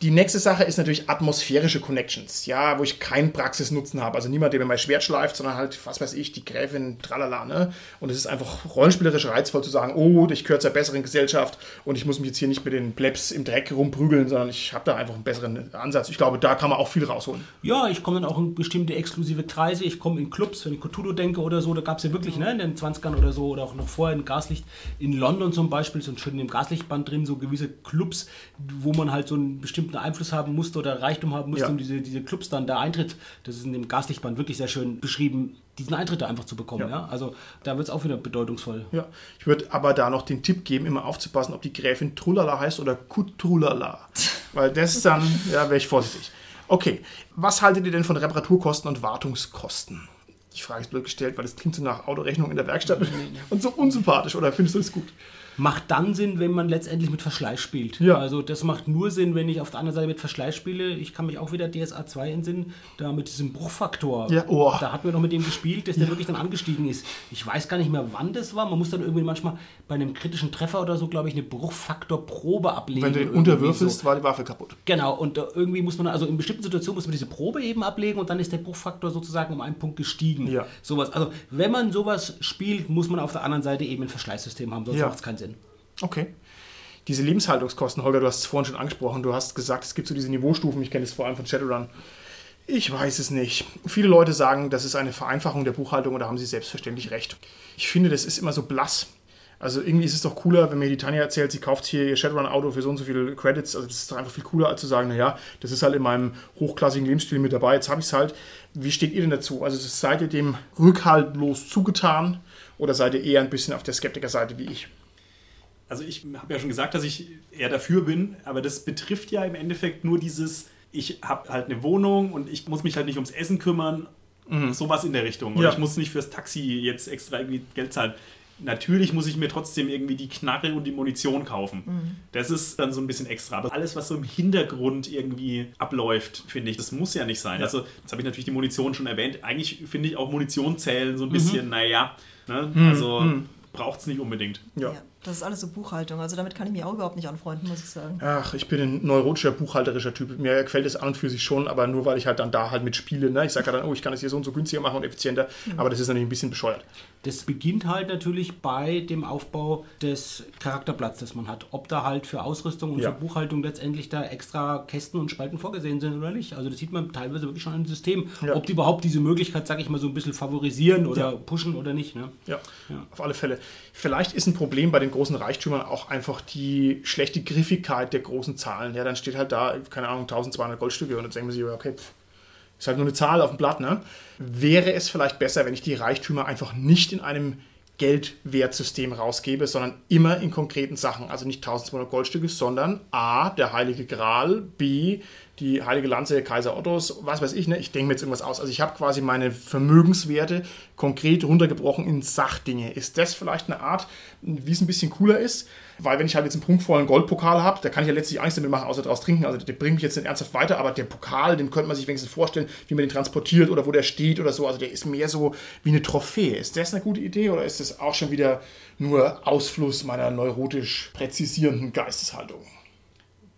Die nächste Sache ist natürlich atmosphärische Connections, ja, wo ich keinen Praxisnutzen habe. Also niemand, der mir mein Schwert schleift, sondern halt, was weiß ich, die Gräfin, tralala, ne? Und es ist einfach rollenspielerisch reizvoll zu sagen, oh, ich gehöre zur besseren Gesellschaft und ich muss mich jetzt hier nicht mit den Plebs im Dreck rumprügeln, sondern ich habe da einfach einen besseren Ansatz. Ich glaube, da kann man auch viel rausholen. Ja, ich komme dann auch in bestimmte exklusive Kreise. Ich komme in Clubs, wenn ich Cthulhu denke oder so. Da gab es ja wirklich ne, in den 20ern oder so oder auch noch vorher in Gaslicht. In London zum Beispiel, so schön im Gaslichtband drin, so gewisse Clubs, wo man halt so einen bestimmten Einfluss haben musste oder Reichtum haben musste, Ja. um diese, diese Clubs dann der Eintritt, das ist in dem Gaslichtband wirklich sehr schön beschrieben, diesen Eintritt da einfach zu bekommen. Ja. Ja. Also da wird es auch wieder bedeutungsvoll. Ja, ich würde aber da noch den Tipp geben, immer aufzupassen, ob die Gräfin Trullala heißt oder Kutrulala. Weil das dann, ja, wäre ich vorsichtig. Okay, was haltet ihr denn von Reparaturkosten und Wartungskosten? Die Frage ist blöd gestellt, weil das klingt so nach Autorechnung in der Werkstatt und so unsympathisch. Oder findest du das gut? Macht dann Sinn, wenn man letztendlich mit Verschleiß spielt. Ja. Also das macht nur Sinn, wenn ich auf der anderen Seite mit Verschleiß spiele. Ich kann mich auch wieder DSA 2 entsinnen, da mit diesem Bruchfaktor. Ja, oh. Da hatten wir noch mit dem gespielt, dass der wirklich dann angestiegen ist. Ich weiß gar nicht mehr, wann das war. Man muss dann irgendwie manchmal bei einem kritischen Treffer oder so, glaube ich, eine Bruchfaktorprobe ablegen. Wenn du den unterwürfelst, so. war die Waffe kaputt. Genau, und äh, irgendwie muss man, also in bestimmten Situationen muss man diese Probe eben ablegen und dann ist der Bruchfaktor sozusagen um einen Punkt gestiegen. Ja. Sowas. Also wenn man sowas spielt, muss man auf der anderen Seite eben ein Verschleißsystem haben, sonst Ja. macht es keinen Sinn. Okay. Diese Lebenshaltungskosten, Holger, du hast es vorhin schon angesprochen. Du hast gesagt, es gibt so diese Niveaustufen. Ich kenne das vor allem von Shadowrun. Ich weiß es nicht. Viele Leute sagen, das ist eine Vereinfachung der Buchhaltung und da haben sie selbstverständlich recht. Ich finde, das ist immer so blass. Also irgendwie ist es doch cooler, wenn mir die Tanja erzählt, sie kauft hier ihr Shadowrun-Auto für so und so viele Credits. Also das ist doch einfach viel cooler, als zu sagen, naja, das ist halt in meinem hochklassigen Lebensstil mit dabei, jetzt habe ich es halt. Wie steht ihr denn dazu? Also seid ihr dem rückhaltlos zugetan oder seid ihr eher ein bisschen auf der Skeptikerseite wie ich? Also ich habe ja schon gesagt, dass ich eher dafür bin, aber das betrifft ja im Endeffekt nur dieses, ich habe halt eine Wohnung und ich muss mich halt nicht ums Essen kümmern, mhm. sowas in der Richtung. Oder Ja. ich muss nicht fürs Taxi jetzt extra irgendwie Geld zahlen. Natürlich muss ich mir trotzdem irgendwie die Knarre und die Munition kaufen. Das ist dann so ein bisschen extra. Aber alles, was so im Hintergrund irgendwie abläuft, finde ich, das muss ja nicht sein. Ja. Also, jetzt habe ich natürlich die Munition schon erwähnt. Eigentlich finde ich auch Munition zählen so ein bisschen, naja, ne? also braucht es nicht unbedingt. Ja. Ja, das ist alles so Buchhaltung. Also damit kann ich mich auch überhaupt nicht anfreunden, muss ich sagen. Ach, ich bin ein neurotischer, buchhalterischer Typ. Mir gefällt es an und für sich schon, aber nur weil ich halt dann da halt mitspiele. Ne? Ich sage ja dann, oh, ich kann das hier so und so günstiger machen und effizienter. Aber das ist natürlich ein bisschen bescheuert. Das beginnt halt natürlich bei dem Aufbau des Charakterblatts, das man hat. Ob da halt für Ausrüstung und Ja. für Buchhaltung letztendlich da extra Kästen und Spalten vorgesehen sind oder nicht. Also das sieht man teilweise wirklich schon im System. Ja. Ob die überhaupt diese Möglichkeit, sag ich mal, so ein bisschen favorisieren oder Ja. pushen oder nicht. Ne? Ja, Ja. auf alle Fälle. Vielleicht ist ein Problem bei den großen Reichtümern auch einfach die schlechte Griffigkeit der großen Zahlen. Ja, dann steht halt da, keine Ahnung, 1200 Goldstücke und dann denken wir sich, okay, pff, ist halt nur eine Zahl auf dem Blatt. Ne? Wäre es vielleicht besser, wenn ich die Reichtümer einfach nicht in einem Geldwertsystem rausgebe, sondern immer in konkreten Sachen. Also nicht 1200 Goldstücke, sondern A, der Heilige Gral, B, die Heilige Lanze Kaiser Ottos, was weiß ich, ne? ich denke mir jetzt irgendwas aus. Also ich habe quasi meine Vermögenswerte konkret runtergebrochen in Sachdinge. Ist das vielleicht eine Art, wie es ein bisschen cooler ist? Weil wenn ich halt jetzt einen prunkvollen Goldpokal habe, da kann ich ja letztlich nichts damit machen, außer daraus trinken. Also der bringt mich jetzt nicht ernsthaft weiter, aber der Pokal, den könnte man sich wenigstens vorstellen, wie man den transportiert oder wo der steht oder so. Also der ist mehr so wie eine Trophäe. Ist das eine gute Idee oder ist das auch schon wieder nur Ausfluss meiner neurotisch präzisierenden Geisteshaltung?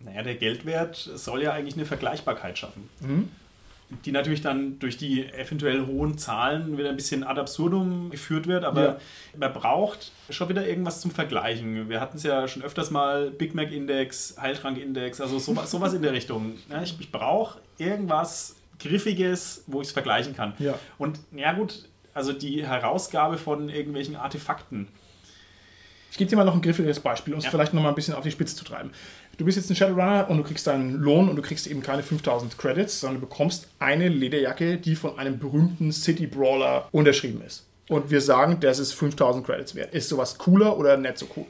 Naja, der Geldwert soll ja eigentlich eine Vergleichbarkeit schaffen. Die natürlich dann durch die eventuell hohen Zahlen wieder ein bisschen ad absurdum geführt wird, aber Ja. man braucht schon wieder irgendwas zum Vergleichen. Wir hatten es ja schon öfters mal, Big Mac Index, Heiltrank Index, also sowas, sowas in der Richtung. Ja, ich ich brauche irgendwas Griffiges, wo ich es vergleichen kann. Ja. Und ja gut, also die Herausgabe von irgendwelchen Artefakten, Ich gebe dir mal noch ein griffiges Beispiel, um es Ja. vielleicht noch mal ein bisschen auf die Spitze zu treiben. Du bist jetzt ein Shadowrunner und du kriegst deinen Lohn und du kriegst eben keine 5000 Credits, sondern du bekommst eine Lederjacke, die von einem berühmten City Brawler unterschrieben ist. Und wir sagen, das ist 5000 Credits wert. Ist sowas cooler oder nicht so cool?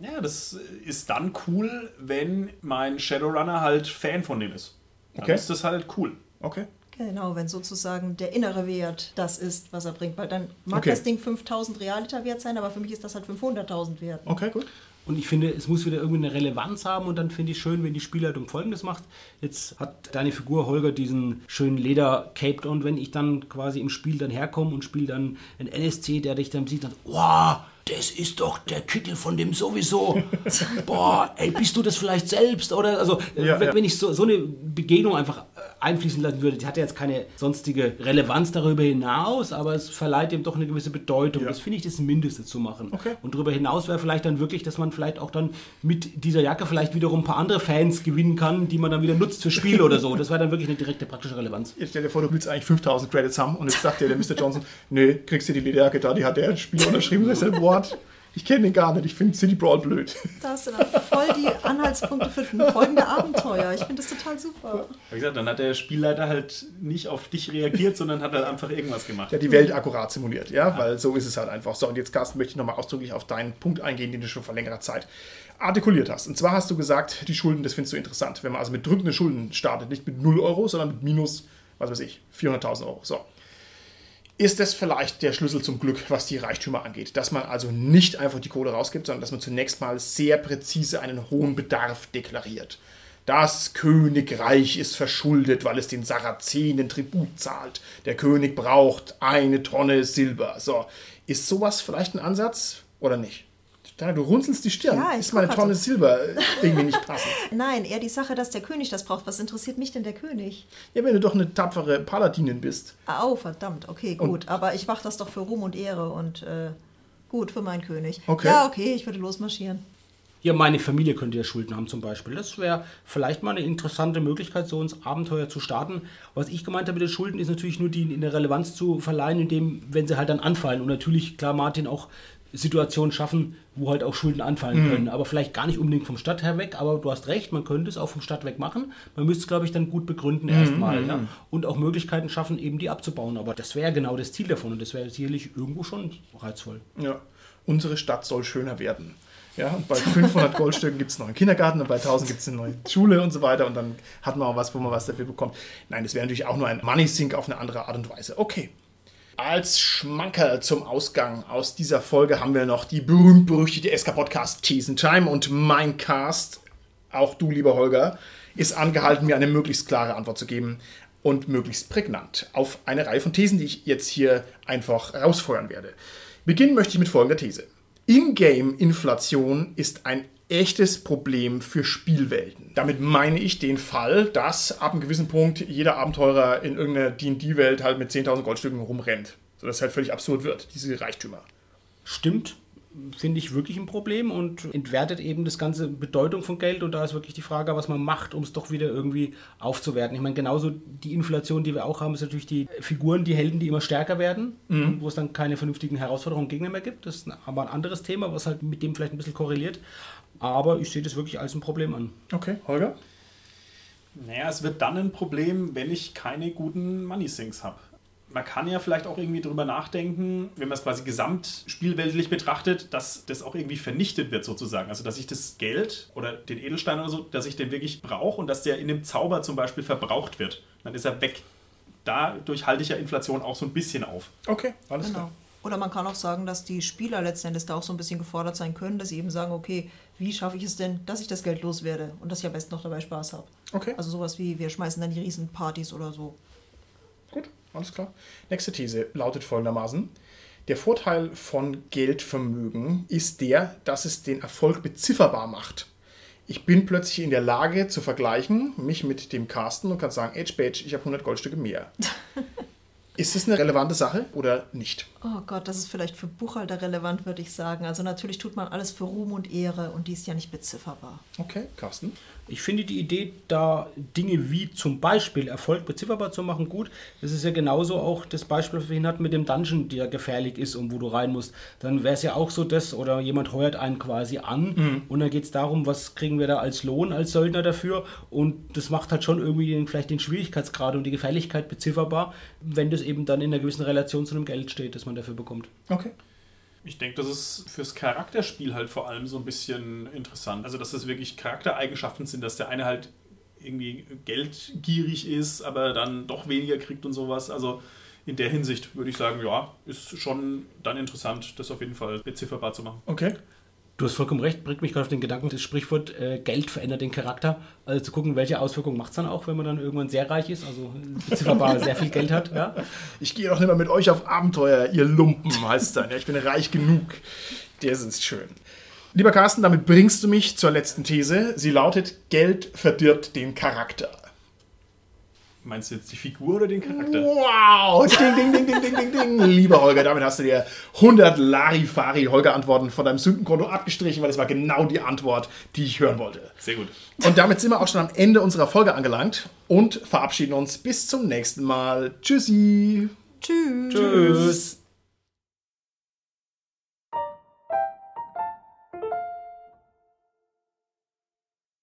Ja, das ist dann cool, wenn mein Shadowrunner halt Fan von dem ist. Dann Okay. ist das halt cool. Okay. Genau, wenn sozusagen der innere Wert das ist, was er bringt. Weil dann mag Okay. das Ding 5000 Realiter wert sein, aber für mich ist das halt 500.000 wert. Okay, gut. Und ich finde, es muss wieder irgendwie eine Relevanz haben und dann finde ich schön, wenn die Spielleitung folgendes macht. Jetzt hat deine Figur Holger diesen schönen Leder caped und wenn ich dann quasi im Spiel dann herkomme und spiele dann einen NSC, der dich dann sieht, dann, wow, das ist doch der Kittel von dem sowieso. Boah, ey, bist du das vielleicht selbst? Oder also, äh, Ja, wenn, ja. wenn ich so, so eine Begegnung einfach einfließen lassen würde, die hat ja jetzt keine sonstige Relevanz darüber hinaus, aber es verleiht ihm doch eine gewisse Bedeutung. Ja. Das finde ich das Mindeste zu machen. Okay. Und darüber hinaus wäre vielleicht dann wirklich, dass man vielleicht auch dann mit dieser Jacke vielleicht wiederum ein paar andere Fans gewinnen kann, die man dann wieder nutzt für Spiele oder so. Das wäre dann wirklich eine direkte praktische Relevanz. Jetzt stell dir vor, du willst eigentlich 5000 Credits haben und jetzt sagt dir der Mr. Johnson, nö, kriegst du die Lederjacke da, die hat der Spieler unterschrieben. Das ist ein Wort. Ich kenne den gar nicht, ich finde City Brawl blöd. Da hast du dann voll die Anhaltspunkte für folgende Abenteuer. Ich finde das total super. Wie gesagt, dann hat der Spielleiter halt nicht auf dich reagiert, sondern hat halt einfach irgendwas gemacht. Ja, die Welt akkurat simuliert, ja, weil so ist es halt einfach. So, und jetzt, Carsten, möchte ich nochmal ausdrücklich auf deinen Punkt eingehen, den du schon vor längerer Zeit artikuliert hast. Und zwar hast du gesagt, die Schulden, das findest du interessant. Wenn man also mit drückenden Schulden startet, nicht mit 0 Euro, sondern mit minus, was weiß ich, 400.000 Euro. So. Ist das vielleicht der Schlüssel zum Glück, was die Reichtümer angeht? Dass man also nicht einfach die Kohle rausgibt, sondern dass man zunächst mal sehr präzise einen hohen Bedarf deklariert. Das Königreich ist verschuldet, weil es den Sarazenen Tribut zahlt. Der König braucht eine Tonne Silber. So, ist sowas vielleicht ein Ansatz oder nicht? Daniel, du runzelst die Stirn. Ja, ich ist meine Tonne also. Silber irgendwie nicht passend? Nein, eher die Sache, dass der König das braucht. Was interessiert mich denn der König? Ja, wenn du doch eine tapfere Paladinin bist. Au, verdammt. Okay, gut. Aber ich mache das doch für Ruhm und Ehre und äh, gut für meinen König. Okay. Ja, okay, ich würde losmarschieren. Ja, meine Familie könnte ja Schulden haben zum Beispiel. Das wäre vielleicht mal eine interessante Möglichkeit, so ins Abenteuer zu starten. Was ich gemeint habe mit den Schulden, ist natürlich nur die in der Relevanz zu verleihen, indem, wenn sie halt dann anfallen. Und natürlich, klar, Martin auch Situationen schaffen, wo halt auch Schulden anfallen mhm. können. Aber vielleicht gar nicht unbedingt vom Stadt her weg, aber du hast recht, man könnte es auch vom Stadt weg machen. Man müsste es, glaube ich, dann gut begründen mhm. erstmal. Ja? Und auch Möglichkeiten schaffen, eben die abzubauen. Aber das wäre genau das Ziel davon und das wäre sicherlich irgendwo schon reizvoll. Ja, unsere Stadt soll schöner werden. Ja, und bei 500 Goldstücken gibt es noch einen Kindergarten und bei 1000 gibt es eine neue Schule und so weiter und dann hat man auch was, wo man was dafür bekommt. Nein, das wäre natürlich auch nur ein Money Sink auf eine andere Art und Weise. Okay. Als Schmankerl zum Ausgang aus dieser Folge haben wir noch die berühmt-berüchtigte SK Podcast Teasen Time und mein Cast, auch du, lieber Holger, ist angehalten, mir eine möglichst klare Antwort zu geben und möglichst prägnant auf eine Reihe von Thesen, die ich jetzt hier einfach rausfeuern werde. Beginnen möchte ich mit folgender These. Ingame-Inflation ist ein echtes Problem für Spielwelten. Damit meine ich den Fall, dass ab einem gewissen Punkt jeder Abenteurer in irgendeiner D&D-Welt halt mit 10.000 Goldstücken rumrennt. Sodass es halt völlig absurd wird, diese Reichtümer. Stimmt finde ich wirklich ein Problem und entwertet eben das ganze Bedeutung von Geld. Und da ist wirklich die Frage, was man macht, um es doch wieder irgendwie aufzuwerten. Ich meine, genauso die Inflation, die wir auch haben, ist natürlich die Figuren, die Helden, die immer stärker werden, mhm. wo es dann keine vernünftigen Herausforderungen Gegner mehr gibt. Das ist aber ein anderes Thema, was halt mit dem vielleicht ein bisschen korreliert. Aber ich sehe das wirklich als ein Problem an. Okay, Holger? Naja, es wird dann ein Problem, wenn ich keine guten Money Sinks habe man kann ja vielleicht auch irgendwie drüber nachdenken, wenn man es quasi gesamtspielweltlich betrachtet, dass das auch irgendwie vernichtet wird sozusagen. Also dass ich das Geld oder den Edelstein oder so, dass ich den wirklich brauche und dass der in dem Zauber zum Beispiel verbraucht wird. Dann ist er weg. Dadurch halte ich ja Inflation auch so ein bisschen auf. Okay, alles genau. klar. Oder man kann auch sagen, dass die Spieler letztendlich da auch so ein bisschen gefordert sein können, dass sie eben sagen, okay, wie schaffe ich es denn, dass ich das Geld loswerde und dass ich am besten noch dabei Spaß habe. Okay. Also sowas wie, wir schmeißen dann die Riesenpartys oder so. Gut, alles klar. Nächste These lautet folgendermaßen. Der Vorteil von Geldvermögen ist der, dass es den Erfolg bezifferbar macht. Ich bin plötzlich in der Lage zu vergleichen, mich mit dem Carsten und kann sagen, Edge Badge, ich habe 100 Goldstücke mehr. ist das eine relevante Sache oder nicht? Oh Gott, das ist vielleicht für Buchhalter relevant, würde ich sagen. Also natürlich tut man alles für Ruhm und Ehre und die ist ja nicht bezifferbar. Okay, Carsten. Ich finde die Idee, da Dinge wie zum Beispiel Erfolg bezifferbar zu machen, gut. Das ist ja genauso auch das Beispiel, was wir hin hatten mit dem Dungeon, der gefährlich ist und wo du rein musst. Dann wäre es ja auch so, dass, oder jemand heuert einen quasi an mhm. und dann geht es darum, was kriegen wir da als Lohn, als Söldner dafür. Und das macht halt schon irgendwie den, vielleicht den Schwierigkeitsgrad und die Gefährlichkeit bezifferbar, wenn das eben dann in einer gewissen Relation zu einem Geld steht, das man dafür bekommt. Okay. Ich denke, das ist fürs Charakterspiel halt vor allem so ein bisschen interessant. Also, dass das wirklich Charaktereigenschaften sind, dass der eine halt irgendwie geldgierig ist, aber dann doch weniger kriegt und sowas. Also in der Hinsicht würde ich sagen, ja, ist schon dann interessant, das auf jeden Fall bezifferbar zu machen. Okay. Du hast vollkommen recht, bringt mich gerade auf den Gedanken, das Sprichwort äh, Geld verändert den Charakter. Also zu gucken, welche Auswirkungen macht es dann auch, wenn man dann irgendwann sehr reich ist, also bezifferbar sehr viel Geld hat. Ja? Ich gehe doch nicht mehr mit euch auf Abenteuer, ihr Lumpen, heißt dann. Ja, ich bin reich genug. Das ist schön. Lieber Carsten, damit bringst du mich zur letzten These. Sie lautet, Geld verdirbt den Charakter. Meinst du jetzt die Figur oder den Charakter? Wow! Ding, ding, ding, ding, ding, ding, ding. Lieber Holger, damit hast du dir 100 Larifari-Holger-Antworten von deinem Sündenkonto abgestrichen, weil das war genau die Antwort, die ich hören wollte. Sehr gut. Und damit sind wir auch schon am Ende unserer Folge angelangt und verabschieden uns bis zum nächsten Mal. Tschüssi! Tschüss! Tschüss.